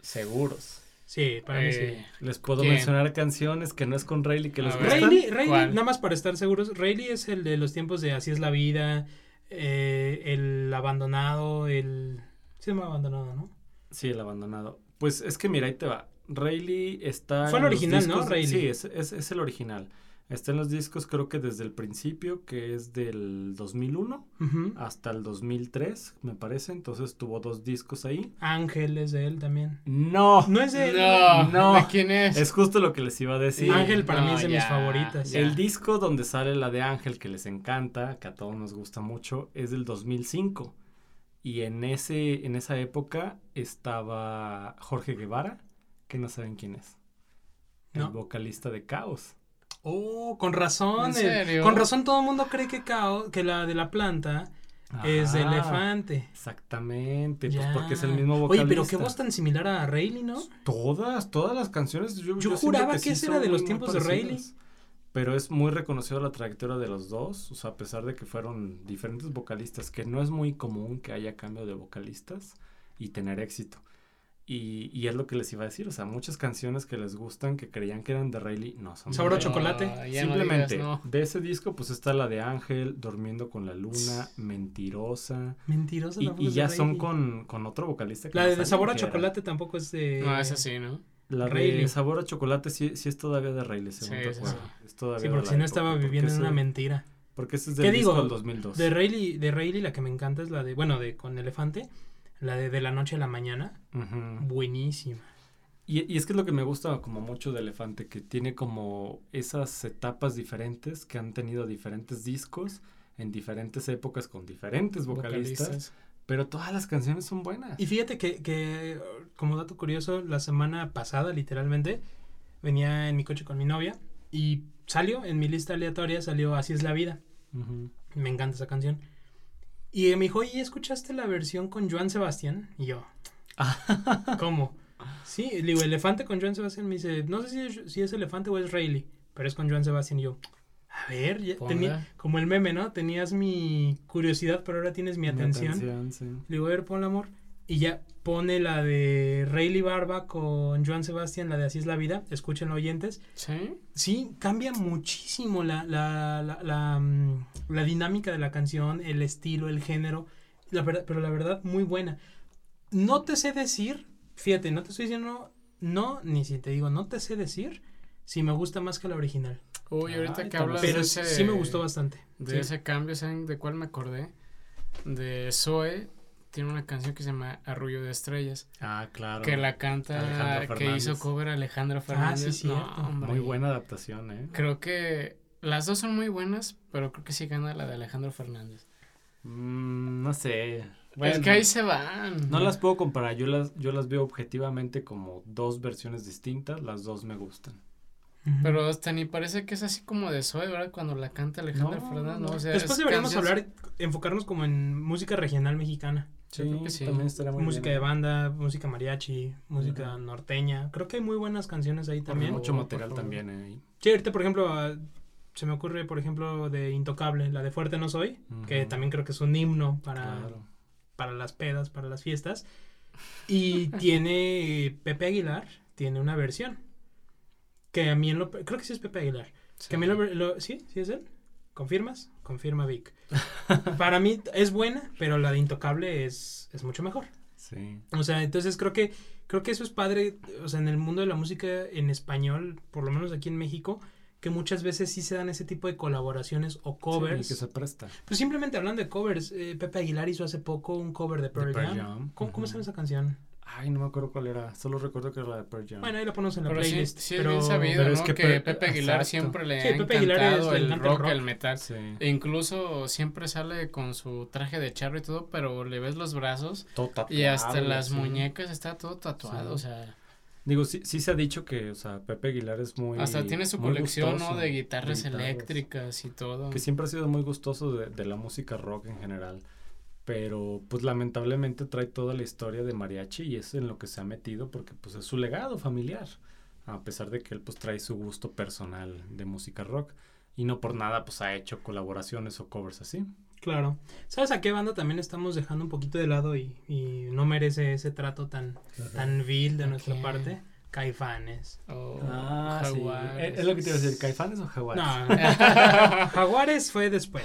seguros. Sí, para mí sí. Eh, Les puedo ¿Quién? mencionar canciones que no es con Rayleigh que A les gustan. Rayleigh, Rayleigh, nada más para estar seguros, Rayleigh es el de los tiempos de Así es la vida, eh, el abandonado, el... Se llama abandonado, ¿no? Sí, el abandonado. Pues es que mira, ahí te va. Rayleigh está. Fue el en los original, ¿no? discos Rayleigh. Sí, es, es, es el original. Está en los discos, creo que desde el principio, que es del 2001 Ujú. hasta el 2003, me parece. Entonces tuvo dos discos ahí. Ángel es de él también. No, No es de él. No, No. ¿de quién es? es justo lo que les iba a decir. Ángel para mí es de mis favoritas. ya. El disco donde sale la de Ángel, que les encanta, que a todos nos gusta mucho, es del 2005. Y en, ese, en esa época estaba Jorge Guevara, que no saben quién es. El No. vocalista de Caos. Oh, con razón. ¿En serio? con razón todo el mundo cree que, Cao- que la de la planta es de Ah, elefante. Exactamente, pues Ya. porque es el mismo vocalista. Oye, pero qué voz tan similar a Rayleigh, ¿no? Todas, todas las canciones. Yo, juraba que ese era de los tiempos de. Rayleigh. Pero es muy reconocido la trayectoria de los dos, o sea, a pesar de que fueron diferentes vocalistas, que no es muy común que haya cambio de vocalistas y tener éxito. Y, y es lo que les iba a decir, o sea, muchas canciones que les gustan, que creían que eran de Rayleigh, no son. de Sabor a chocolate. Ah, no Simplemente, digas, no. de ese disco, pues está la de Ángel, Durmiendo con la Luna, Mentirosa. Mentirosa Y, y de ya son con, con otro vocalista. que La de, sabía sabor a era. chocolate tampoco es de. No, es así, ¿no? La de Rayleigh. Sabor a Chocolate sí, sí es todavía de Rayleigh, según Sí, sí, recuerdo. sí. Es todavía Sí, de porque si no estaba viviendo en ese- una mentira. Porque ese es ¿Qué del disco digo? del 2002. De Rayleigh, de Rayleigh la que me encanta es la de, bueno, de con Elefante, la de De la noche a la mañana. Buenísima. y, y es que es lo que me gusta como mucho de Elefante, que tiene como esas etapas diferentes, que han tenido diferentes discos en diferentes épocas con diferentes vocalistas, Vocalistas. pero todas las canciones son buenas. Y fíjate que, que, como dato curioso, la semana pasada, literalmente, venía en mi coche con mi novia Y salió en mi lista aleatoria, salió Así es la vida. Me encanta esa canción. Y me dijo, oye, ¿escuchaste la versión con Joan Sebastián? Y yo, [laughs] ¿cómo? Sí, le digo, Elefante con Joan Sebastián. Me dice, no sé si es, si es Elefante o es Rayleigh, pero es con Joan Sebastián. Y yo, a ver, ya tenía, como el meme, ¿no? Tenías mi curiosidad, pero ahora tienes mi atención. sí. Le digo, a ver, pon amor. Y ya pone la de Rayleigh Barba con Joan Sebastián, la de Así es la vida. Escúchenlo, oyentes. ¿Sí? Sí, cambia muchísimo la, la, la, la, mm, la dinámica de la canción, el estilo, el género. La verdad, pero la verdad, muy buena. No te sé decir, fíjate, no te estoy diciendo no, ni si te digo, no te sé decir si me gusta más que la original. Uy, ahorita Ay, que hablas Pero de sí ese... sí me gustó bastante. De Sí. ese cambio, ¿saben de cuál me acordé? De Zoe. Tiene una canción que se llama Arrullo de Estrellas. Ah, claro. Que la canta, que hizo cover Alejandra Fernández. Ah, sí, No, hombre. Muy buena adaptación, ¿eh? Creo que las dos son muy buenas, pero creo que sí gana la de Alejandro Fernández. Mm, no sé. es Bueno, que ahí se van. No las puedo comparar, yo las, yo las veo objetivamente como dos versiones distintas, las dos me gustan. Pero hasta ni parece que es así como de Zoe, ¿verdad? Cuando la canta Alejandra No, Fernández. no. No, o sea, Después es deberíamos canciones- hablar, enfocarnos como en música regional mexicana. Yo creo que sí. también estaría muy música bien. de banda, música mariachi, música norteña. Creo que hay muy buenas canciones ahí Por también. mucho material también eh, ahí. Sí, ahorita, por ejemplo, se me ocurre, por ejemplo, de Intocable, la de Fuerte No Soy, que Ujú. también creo que es un himno para, Claro. para las pedas, para las fiestas. Y [laughs] tiene Pepe Aguilar, tiene una versión. Que a mí en lo... Creo que sí es Pepe Aguilar. Que a mí lo, lo- ¿Sí? ¿Sí es él? ¿Confirmas? Confirma Vic. [laughs] Para mí es buena, pero la de Intocable es, es mucho mejor. Sí. O sea, entonces creo que creo que eso es padre, o sea, en el mundo de la música en español, por lo menos aquí en México, que muchas veces sí se dan ese tipo de colaboraciones o covers. Sí, que se presta. Pues simplemente hablando de covers, eh, Pepe Aguilar hizo hace poco un cover de Pearl, De Pearl Jam. Jam, ¿Cómo, cómo se llama esa canción? Ay, no me acuerdo cuál era, solo recuerdo que era la de Pearl Jam. Bueno, ahí la ponemos en la Pero playlist. sí pero... bien sabido, pero ¿no? es que, que Pe- Pepe Aguilar exacto. siempre le Sí, ha Pepe Aguilar es- el encanta el rock, rock. el metal. Sí. E incluso siempre sale con su traje de charro y todo, pero le ves los brazos Todo y hasta tatuado, las sí. muñecas está todo tatuado, Sí. o sea, Digo, sí, sí se ha dicho que, o sea, Pepe Aguilar es muy hasta tiene su colección, gustoso ¿no? De guitarras, guitarras. eléctricas y todo. Que siempre ha sido muy gustoso de, de la música rock en general. Pero, pues, lamentablemente trae toda la historia de mariachi y es en lo que se ha metido porque, pues, es su legado familiar. A pesar de que él, pues, trae su gusto personal de música rock. Y no por nada, pues, ha hecho colaboraciones o covers así. Claro. ¿Sabes a qué banda también estamos dejando un poquito de lado y, y no merece ese trato tan, tan vil de ¿A nuestra parte? Caifanes. Oh, Ah. Jaguares. Es es lo que te iba a decir, ¿Caifanes o Jaguares? No, [laughs] Jaguares fue después.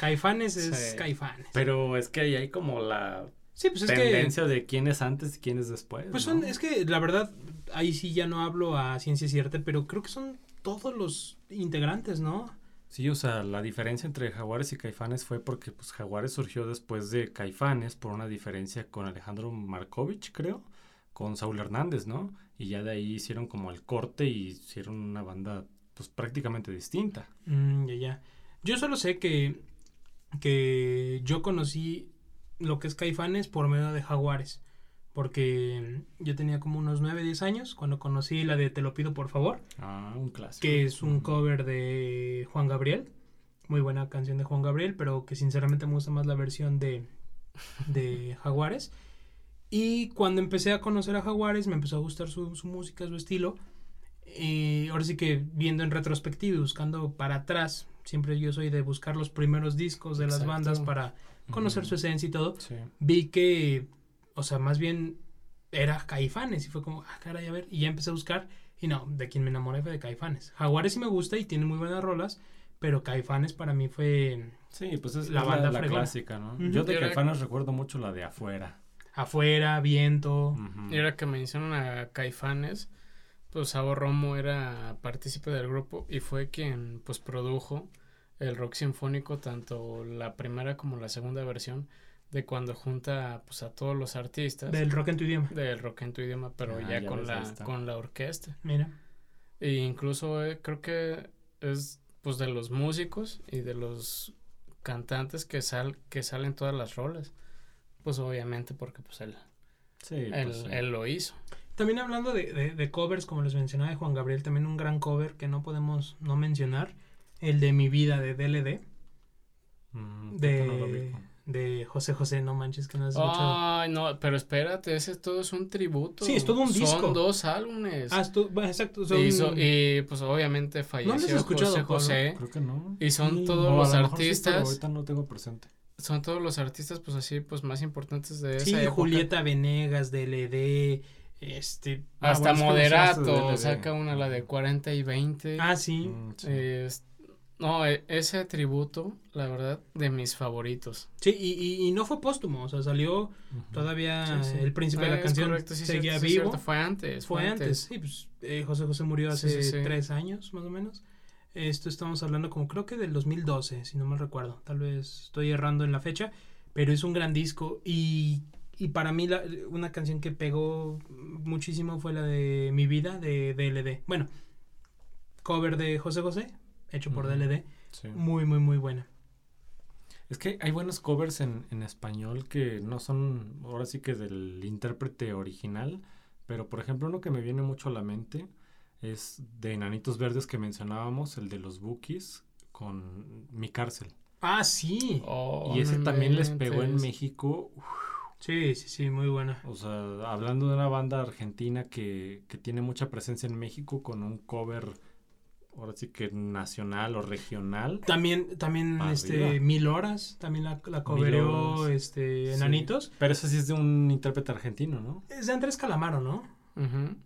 Caifanes es Sí. Caifanes. Pero es que ahí hay como la Sí, pues es que tendencia de quién es antes y quién es después. pues ¿no? son es que la verdad ahí sí ya no hablo a ciencia cierta, pero creo que son todos los integrantes, ¿no? Sí, o sea, la diferencia entre Jaguares y Caifanes fue porque pues Jaguares surgió después de Caifanes por una diferencia con Alejandro Markovich, creo, con Saúl Hernández, ¿no? Y ya de ahí hicieron como el corte y hicieron una banda pues prácticamente distinta. Mm, ya, ya. Yo solo sé que que yo conocí lo que es Caifanes por medio de Jaguares. Porque yo tenía como unos 9, 10 años cuando conocí la de Te lo pido por favor. Ah, un clásico. que es un cover de Juan Gabriel. Muy buena canción de Juan Gabriel, pero que sinceramente me gusta más la versión de, de [laughs] Jaguares. Y cuando empecé a conocer a Jaguares, me empezó a gustar su, su música, su estilo. Y ahora sí que viendo en retrospectiva y buscando para atrás, siempre yo soy de buscar los primeros discos de las Exacto. bandas para conocer Ujú. su esencia y todo. Sí. Vi que, o sea, más bien era Caifanes y fue como, ah, caray, a ver, y ya empecé a buscar y no, de quien me enamoré fue de Caifanes. Jaguares sí me gusta y tiene muy buenas rolas, pero Caifanes para mí fue Sí, pues es La la, banda la clásica, ¿no? Yo de Caifanes recuerdo mucho la de afuera. afuera, viento. Ujú. Y ahora que mencionan a Caifanes, pues Sabo Romo era partícipe del grupo y fue quien pues produjo el rock sinfónico, tanto la primera como la segunda versión, de cuando junta pues a todos los artistas Del rock en tu idioma. del rock en tu idioma, pero Ah, ya, ya con la con la orquesta. Mira. E incluso eh, creo que es pues de los músicos y de los cantantes que sal que salen todas las rolas. Pues obviamente porque pues él, Sí, él, pues sí. él lo hizo. También hablando de, de, de covers, como les mencionaba de Juan Gabriel, también un gran cover que no podemos no mencionar, el de Mi Vida de DLD, Mm, no lo de, José José, no manches que no has escuchado. Ay, no, pero espérate, ese todo es un tributo. Sí, es todo un disco. Son dos álbumes. Ah, bueno, exacto. son- y, so- y, pues obviamente falleció escuchado, José Pablo? José. Creo que no. Y son Sí. todos los lo mejor sí, pero artistas, ahorita no tengo presente. son todos los artistas pues así pues más importantes de sí, esa época. Julieta Venegas, DLD, este... Ah, Hasta bueno, que mencionaste Moderato saca una la de 40 y 20. Ah, sí. Mm, sí. No, e- ese tributo, la verdad, de mis favoritos. Sí, y, y, y no fue póstumo, o sea, salió todavía Sí, sí. el príncipe de Ah, la es canción correcto, sí, seguía vivo. cierto, Fue antes. Fue antes, sí, pues eh, José José murió hace Sí, sí, sí. tres años, más o menos. Esto estamos hablando como creo que del 2012, si no mal recuerdo. Tal vez estoy errando en la fecha, pero es un gran disco y, y para mí la- una canción que pegó muchísimo fue la de Mi Vida de DLD. Bueno, cover de José José, hecho por. DLD. Sí. Muy, muy, muy buena. Es que hay buenos covers en, en español que no son, ahora sí que del intérprete original, pero por ejemplo uno que me viene mucho a la mente es de Enanitos Verdes que mencionábamos, el de los Bookies con Mi Cárcel. Ah, sí. Oh, y ese también les pegó en. México, uf, Sí, sí, sí, muy buena. o sea, hablando de una banda argentina que, que tiene mucha presencia en México con un cover, ahora sí que nacional o regional. También, también, Arriba. este, Mil Horas, también la, la cobereó, este, Sí. Enanitos. Pero ese sí es de un intérprete argentino, ¿no? Es de Andrés Calamaro, ¿no? Ujú.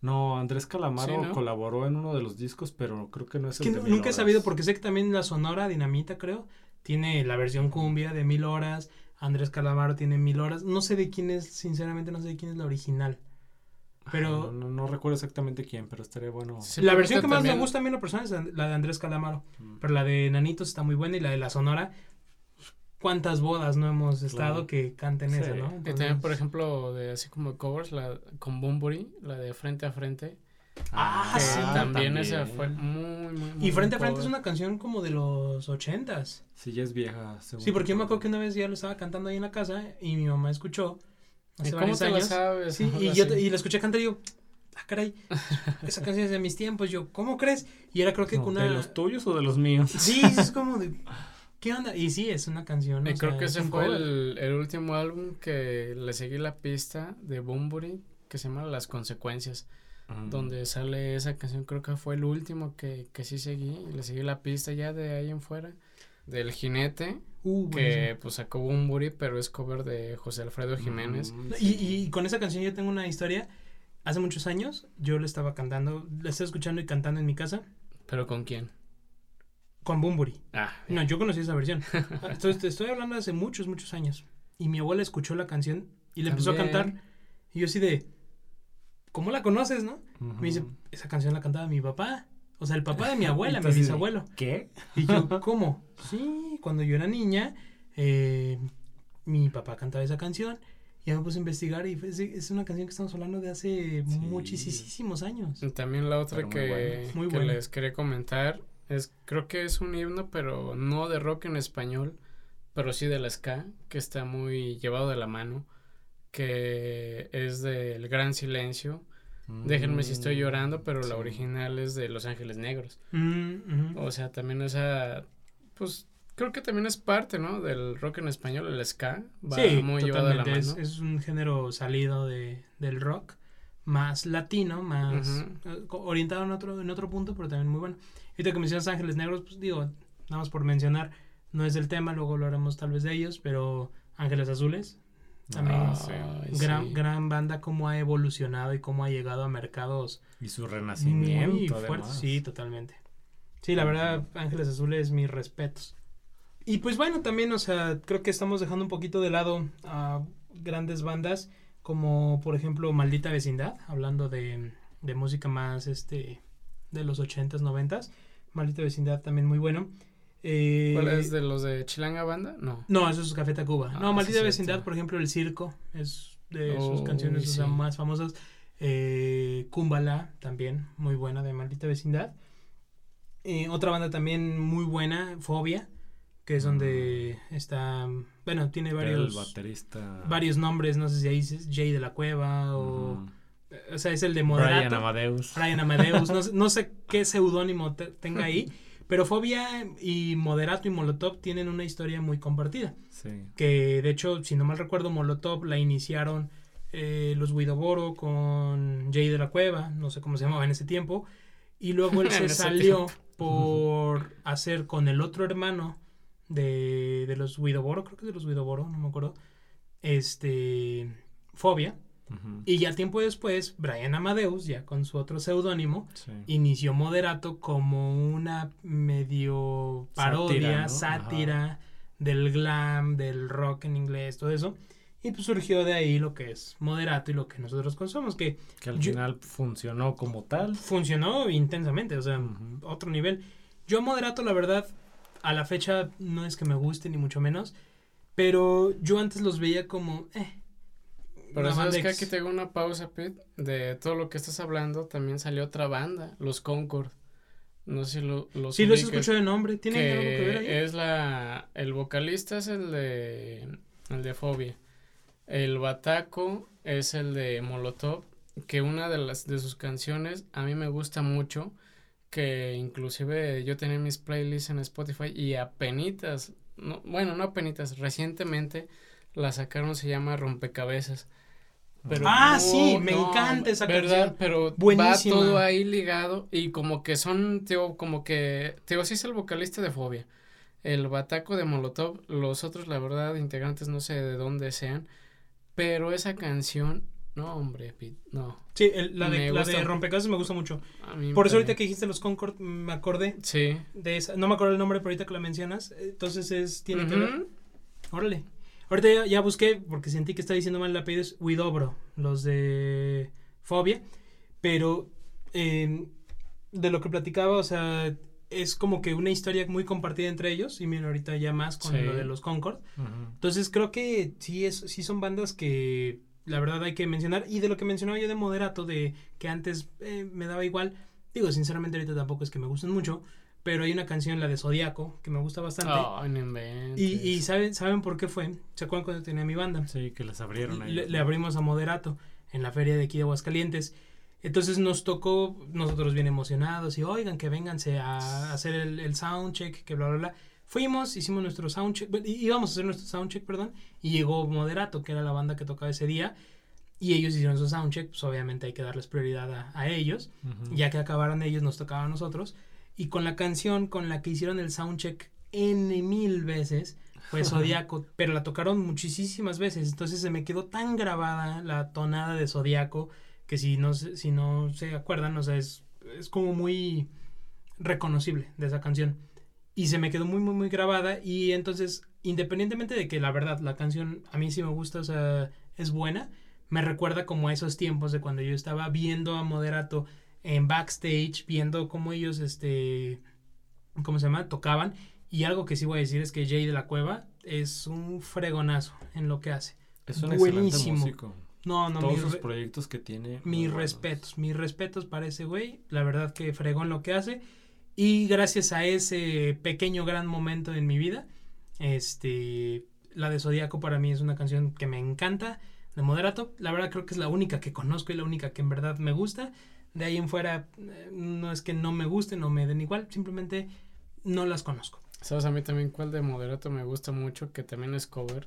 No, Andrés Calamaro Sí, ¿no? colaboró en uno de los discos, pero creo que no es Es el que de nu- Mil nunca he sabido, porque sé que también la Sonora Dinamita, creo, tiene la versión cumbia de Mil Horas. Andrés Calamaro tiene Mil Horas. No sé de quién es, sinceramente, no sé de quién es la original. Pero No, no, no recuerdo exactamente quién, pero estaría bueno. Sí, la versión que más me también- gusta a mí en lo personal es la de Andrés Calamaro. Mm. Pero la de Nanitos está muy buena y la de la Sonora. ¿Cuántas bodas no hemos estado Claro. que canten Sí. esa, no? Y también, por ejemplo, de así como covers, la con Bumburi, la de Frente a Frente. Ah, que sí. también, esa fue muy, muy, muy Y Frente a Frente es una canción como de los ochentas. Sí, ya es vieja. según Sí, porque yo me acuerdo que una vez ya lo estaba cantando ahí en la casa y mi mamá escuchó ¿Y hace cómo te la años. sabes? Sí, y yo y la escuché cantar y yo, ah, caray, [laughs] esa canción es de mis tiempos. Yo, ¿cómo crees? Y era creo que No, con una... ¿De los tuyos o de los míos? Sí, es como de, ¿qué onda? Y sí, es una canción. Y o creo sea, que es ese fue el, el último álbum que le seguí la pista de Bumburi, que se llama Las Consecuencias, Mm. donde sale esa canción, creo que fue el último que, que sí seguí, y le seguí la pista ya de ahí en fuera, del jinete, Uh, que pues sacó Bumburi, pero es cover de José Alfredo Jiménez. Mm, Y, sí. y con esa canción yo tengo una historia. Hace muchos años yo le estaba cantando, la estaba escuchando y cantando en mi casa ¿Pero con quién? con Bumburi. Ah, No, yo conocí esa versión. Entonces te estoy hablando de hace muchos, muchos años. Y mi abuela escuchó la canción y la empezó a cantar. Y yo así de, ¿cómo la conoces, no? Me dice, esa canción la cantaba mi papá. O sea, el papá de mi [laughs] abuela, mi bisabuelo. ¿Qué? Y yo, [laughs] ¿cómo? Sí, cuando yo era niña, eh, mi papá cantaba esa canción. Y ya me puse a investigar y fue- es, una canción que estamos hablando de hace Sí. muchísimos años. Y también la otra Pero muy que. Muy que les quería comentar es, creo que es un himno, pero no de rock en español, pero sí de la ska, que está muy llevado de la mano, que es del Gran Silencio. Déjenme si estoy llorando, pero la Mm, original es de Los Ángeles Negros. Mm. O sea, también esa, pues creo que también es parte, ¿no? Del rock en español, el ska, va sí, muy llevado la mano. Es, es un género salido de, del rock, más latino, más eh, orientado en otro, en otro punto, pero también muy bueno. Ahorita que mencionas Ángeles Negros, pues digo, nada más por mencionar, no es el tema, luego lo haremos tal vez de ellos, pero Ángeles Azules, también Ah, sí. Gran, sí. gran banda, cómo ha evolucionado y cómo ha llegado a mercados Y su muy renacimiento. fuertes. además. Sí, totalmente. Sí, la verdad, Ángeles Azules, mis respetos. Y pues bueno, también, o sea, creo que estamos dejando un poquito de lado a grandes bandas como, por ejemplo, Maldita Vecindad, hablando de, de música más, este, de los ochentas, noventas. Maldita Vecindad también muy bueno. Eh, ¿Cuál es de los de Chilanga Banda? No. No, eso es Café Tacuba. Ah, no, Maldita. Vecindad, por ejemplo, El Circo, es de sus Uy, canciones o sea, sí. más famosas. Eh, Kumbala, también, muy buena, de Maldita Vecindad. Eh, otra banda también muy buena, Fobia, que es donde está, bueno, tiene varios, El baterista. varios nombres, no sé si ahí es Jay de la Cueva o. O sea, es el de Moderato. Brian Amadeus. Brian Amadeus. No, sé- no sé qué seudónimo te- tenga ahí. [laughs] Pero Fobia y Moderato y Molotov tienen una historia muy compartida. Sí. Que de hecho, si no mal recuerdo, Molotov la iniciaron eh, los Guidoboro con Jay de la Cueva, no sé cómo se llamaba en ese tiempo. Y luego él [laughs] se salió por hacer con el otro hermano de, de los Guidoboro, creo que de los Guidoboro, no me acuerdo. Este. Fobia. Y ya tiempo después, Brian Amadeus, ya con su otro seudónimo, Sí. inició Moderato como una medio parodia, Sátira, del glam, del rock en inglés, todo eso. Y pues surgió de ahí lo que es Moderato y lo que nosotros consumimos, que Que al Yo- final funcionó como tal. funcionó intensamente, o sea, Ujú. otro nivel. Yo Moderato, la verdad, a la fecha no es que me guste, ni mucho menos, pero yo antes los veía como, eh. Pero sabes que aquí tengo una pausa, Pete, de todo lo que estás hablando, también salió otra banda, los Concord. No sé si lo, los Sí, los escucho de nombre, ¿tienen que algo que ver ahí? es la, el vocalista es el de, el de Fobia. El bataco es el de Molotov, que una de las, de sus canciones a mí me gusta mucho, que inclusive yo tenía mis playlists en Spotify y apenitas, no, bueno, no apenitas, recientemente la sacaron, se llama Rompecabezas. Pero Ah, no, sí, me no, encanta esa ¿verdad? canción. Pero Buenísima. va todo ahí ligado y como que son, Teo, como que, Teo sí es el vocalista de Fobia, el bataco de Molotov, los otros, la verdad, integrantes no sé de dónde sean, pero esa canción, no, hombre, Pete, no. Sí, el- la, de, la de Rompecabezas me gusta mucho. A mí Por eso ahorita que dijiste los Concord, me acordé Sí. de esa. No me acuerdo el nombre, pero ahorita que la mencionas. Entonces es, tiene que ver. Órale. Ahorita ya, ya busqué, porque sentí que estaba diciendo mal el apellido, es Widobro, los de Fobia. Pero eh, de lo que platicaba, o sea, es como que una historia muy compartida entre ellos. Y miren, ahorita ya más con Sí. lo de los Concord. Entonces creo que sí, es, sí son bandas que la verdad hay que mencionar. Y de lo que mencionaba yo de Moderato, de que antes eh, me daba igual, digo, sinceramente ahorita tampoco es que me gusten mucho, pero hay una canción, la de Zodíaco, que me gusta bastante. Ay, no y y ¿saben, ¿saben por qué fue? ¿Se acuerdan cuando tenía mi banda? Sí, que les abrieron ahí. Le, le abrimos a Moderato en la feria de aquí de Aguascalientes. Entonces nos tocó, nosotros bien emocionados, y oigan, que vénganse a hacer el, el soundcheck, que bla, bla, bla. Fuimos, hicimos nuestro soundcheck, íbamos a hacer nuestro soundcheck, perdón, y llegó Moderato, que era la banda que tocaba ese día, y ellos hicieron su soundcheck, pues obviamente hay que darles prioridad a, a ellos, Ujú. ya que acabaran ellos, nos tocaba a nosotros, y con la canción con la que hicieron el soundcheck N mil veces, fue [laughs] Zodíaco, pero la tocaron muchísimas veces, entonces se me quedó tan grabada la tonada de Zodíaco, que si no, si no se acuerdan, o sea, es, es como muy reconocible de esa canción. Y se me quedó muy, muy, muy grabada. Y entonces, independientemente de que la verdad la canción a mí sí me gusta, o sea, es buena, me recuerda como a esos tiempos de cuando yo estaba viendo a Moderato en backstage, viendo cómo ellos, este, ¿cómo se llama? Tocaban. Y algo que sí voy a decir es que Jay de la Cueva es un fregonazo en lo que hace. Es un buenísimo. excelente músico. No, no, Todos los proyectos que tiene. mis respetos, mis respetos para ese güey. La verdad que fregó en lo que hace. Y gracias a ese pequeño gran momento en mi vida, este, la de Zodíaco para mí es una canción que me encanta, de Moderato. La verdad creo que es la única que conozco y la única que en verdad me gusta. De ahí en fuera, eh, no es que no me gusten o me den igual, simplemente no las conozco. ¿Sabes a mí también cuál de Moderato me gusta mucho? Que también es cover.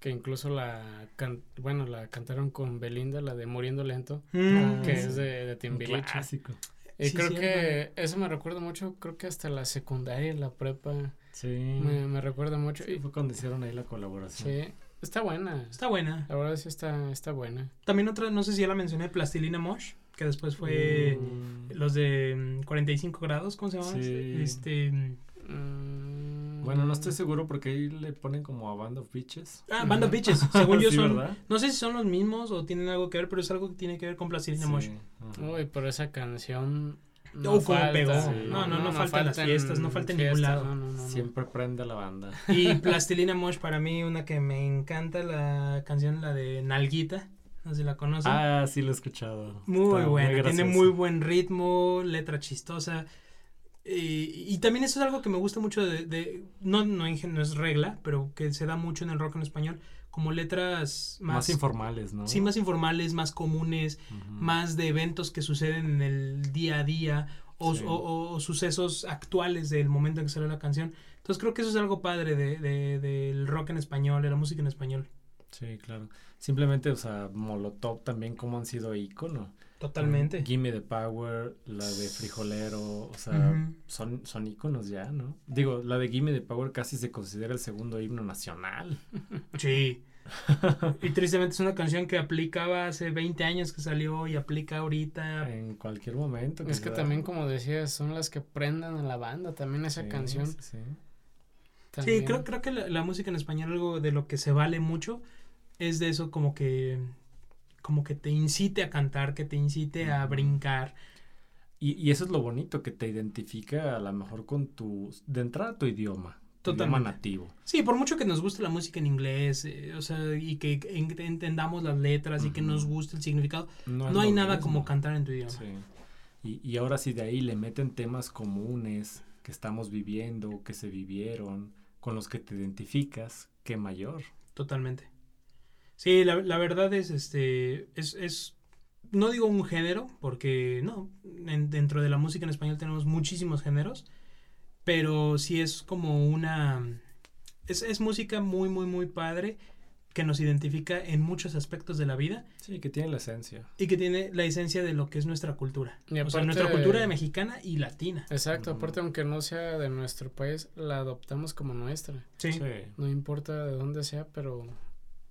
Que incluso la, can- bueno, la cantaron con Belinda, la de Muriendo Lento. Mm, que sí. es de, de Timbiriche. clásico. Y Sí, creo que eso me recuerda mucho, creo que hasta la secundaria, la prepa, Sí. me, me recuerda mucho. Sí, Y, fue cuando hicieron ahí la colaboración. sí, está buena. Está buena. La verdad sí está, está buena. También otra, no sé si ya la mencioné, Plastilina Mosh, que después fue... Mm, Los de mm, 45 grados, ¿cómo se llama? Sí. Este. mm, Mm, Bueno, no estoy seguro porque ahí le ponen como a Band of Bitches. Ah, Band of Bitches. Según yo Sí, son. ¿verdad? No sé si son los mismos o tienen algo que ver, pero es algo que tiene que ver con Plastilina Mosh. Sí, ajá. Uy, pero esa canción. Uf, cómo pegó. No, no, no falta en las fiestas, no falta en ningún lado. No, no, no, no. Siempre prende la banda. Y Plastilina Mosh, para mí, una que me encanta, la canción, la de Nalguita. No sé si la conocen. Ah, sí lo he escuchado. Muy Está buena, tiene muy buen ritmo, letra chistosa. Y, y también eso es algo que me gusta mucho de, de- no, no, es regla, pero que se da mucho en el rock en español, como letras Más, más, informales, ¿no? sí, más informales, más comunes, más de eventos que suceden en el día a día o, Sí. o- o- o sucesos actuales del momento en que sale la canción. Entonces creo que eso es algo padre de, de- del rock en español, de la música en español. Sí, claro. Simplemente, o sea, Molotov también como han sido ícono. Totalmente. Gimme the Power, la de Frijolero, o sea, son, son íconos ya, ¿no? Digo, la de Gimme the Power casi se considera el segundo himno nacional. [laughs] Sí. y tristemente es una canción que aplicaba hace 20 años que salió y aplica ahorita. En cualquier momento. Es que también, como decías, son las que prendan a la banda también esa Sí, canción. sí, sí. también. Sí, creo, creo que la, la música en español, algo de lo que se vale mucho, es de eso como que como que te incite a cantar, que te incite a brincar. Y, y eso es lo bonito, que te identifica a lo mejor con tu, de entrada tu idioma, tu idioma Totalmente. nativo. Sí, por mucho que nos guste la música en inglés, eh, o sea, y que en- entendamos las letras y que nos guste el significado, No, hay nada mismo. como cantar en tu idioma. Sí. Y, y ahora sí de ahí le meten temas comunes que estamos viviendo, que se vivieron, con los que te identificas, qué mayor. Totalmente. Sí, la, la verdad es, este, es, es, no digo un género, porque no, en- dentro de la música en español tenemos muchísimos géneros, pero sí es como una, es, es música muy, muy, muy padre que nos identifica en muchos aspectos de la vida Sí, que tiene la esencia. y que tiene la esencia de lo que es nuestra cultura. Y o sea, nuestra cultura mexicana y latina. Exacto, aparte aunque no sea de nuestro país, la adoptamos como nuestra. Sí. Sí. No importa de dónde sea, pero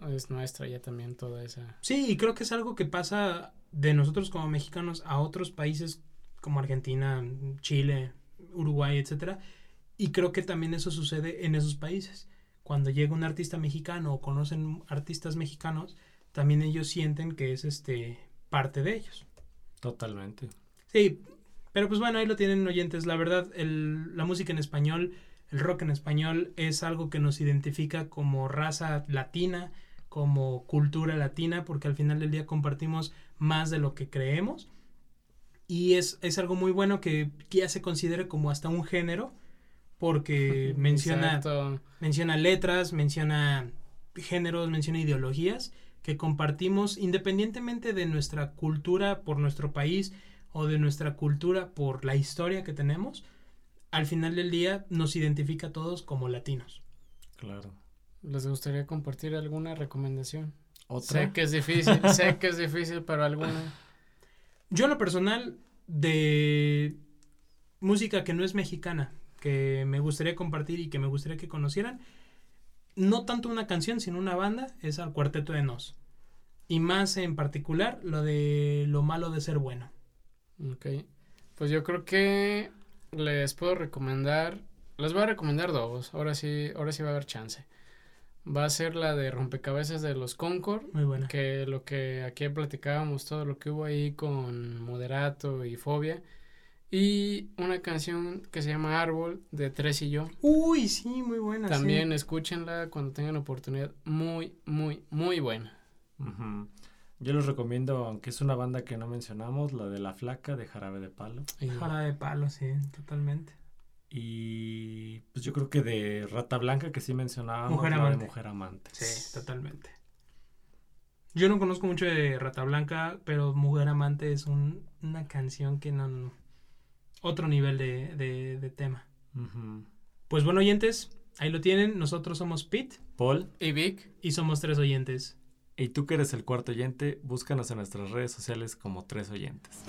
es nuestra ya también toda esa. Sí, y creo que es algo que pasa de nosotros como mexicanos a otros países como Argentina, Chile, Uruguay, etcétera. Y creo que también eso sucede en esos países. Cuando llega un artista mexicano o conocen artistas mexicanos, también ellos sienten que es este parte de ellos. Totalmente. Sí, pero pues bueno, ahí lo tienen oyentes. La verdad, el- la música en español, el rock en español es algo que nos identifica como raza latina, como cultura latina, porque al final del día compartimos más de lo que creemos. Y es, es algo muy bueno que ya se considere como hasta un género, porque [laughs] menciona, menciona letras, menciona géneros, menciona ideologías que compartimos independientemente de nuestra cultura por nuestro país o de nuestra cultura por la historia que tenemos, al final del día nos identifica a todos como latinos. Claro. ¿Les gustaría compartir alguna recomendación? Otra. Sé que es difícil, [laughs] sé que es difícil, pero alguna. Yo en lo personal de música que no es mexicana, que me gustaría compartir y que me gustaría que conocieran, no tanto una canción, sino una banda, es al Cuarteto de Nos. Y más en particular lo de lo malo de ser bueno. Ok. Pues yo creo que les puedo recomendar. Les voy a recomendar dos. Ahora sí, ahora sí va a haber chance. Va a ser la de Rompecabezas de los Concord. Muy buena. Que lo que aquí platicábamos, todo lo que hubo ahí con Moderato y Fobia. Y una canción que se llama Árbol de Tres y yo. Uy, sí, muy buena. sí. También escúchenla cuando tengan oportunidad. Muy, muy, muy buena. Yo les recomiendo, aunque es una banda que no mencionamos, la de La Flaca de Jarabe de Palo. Y- Jara de palo, sí, totalmente. Y pues yo creo que de Rata Blanca, que sí mencionábamos, Mujer la de Amante. Mujer Amante. Sí, totalmente. Yo no conozco mucho de Rata Blanca, pero Mujer Amante es un- una canción que no, no- Otro nivel de, de- de tema. Pues bueno, oyentes, ahí lo tienen. Nosotros somos Pete Paul, Y Vic. y somos tres oyentes. y tú que eres el cuarto oyente, búscanos en nuestras redes sociales como Tres Oyentes.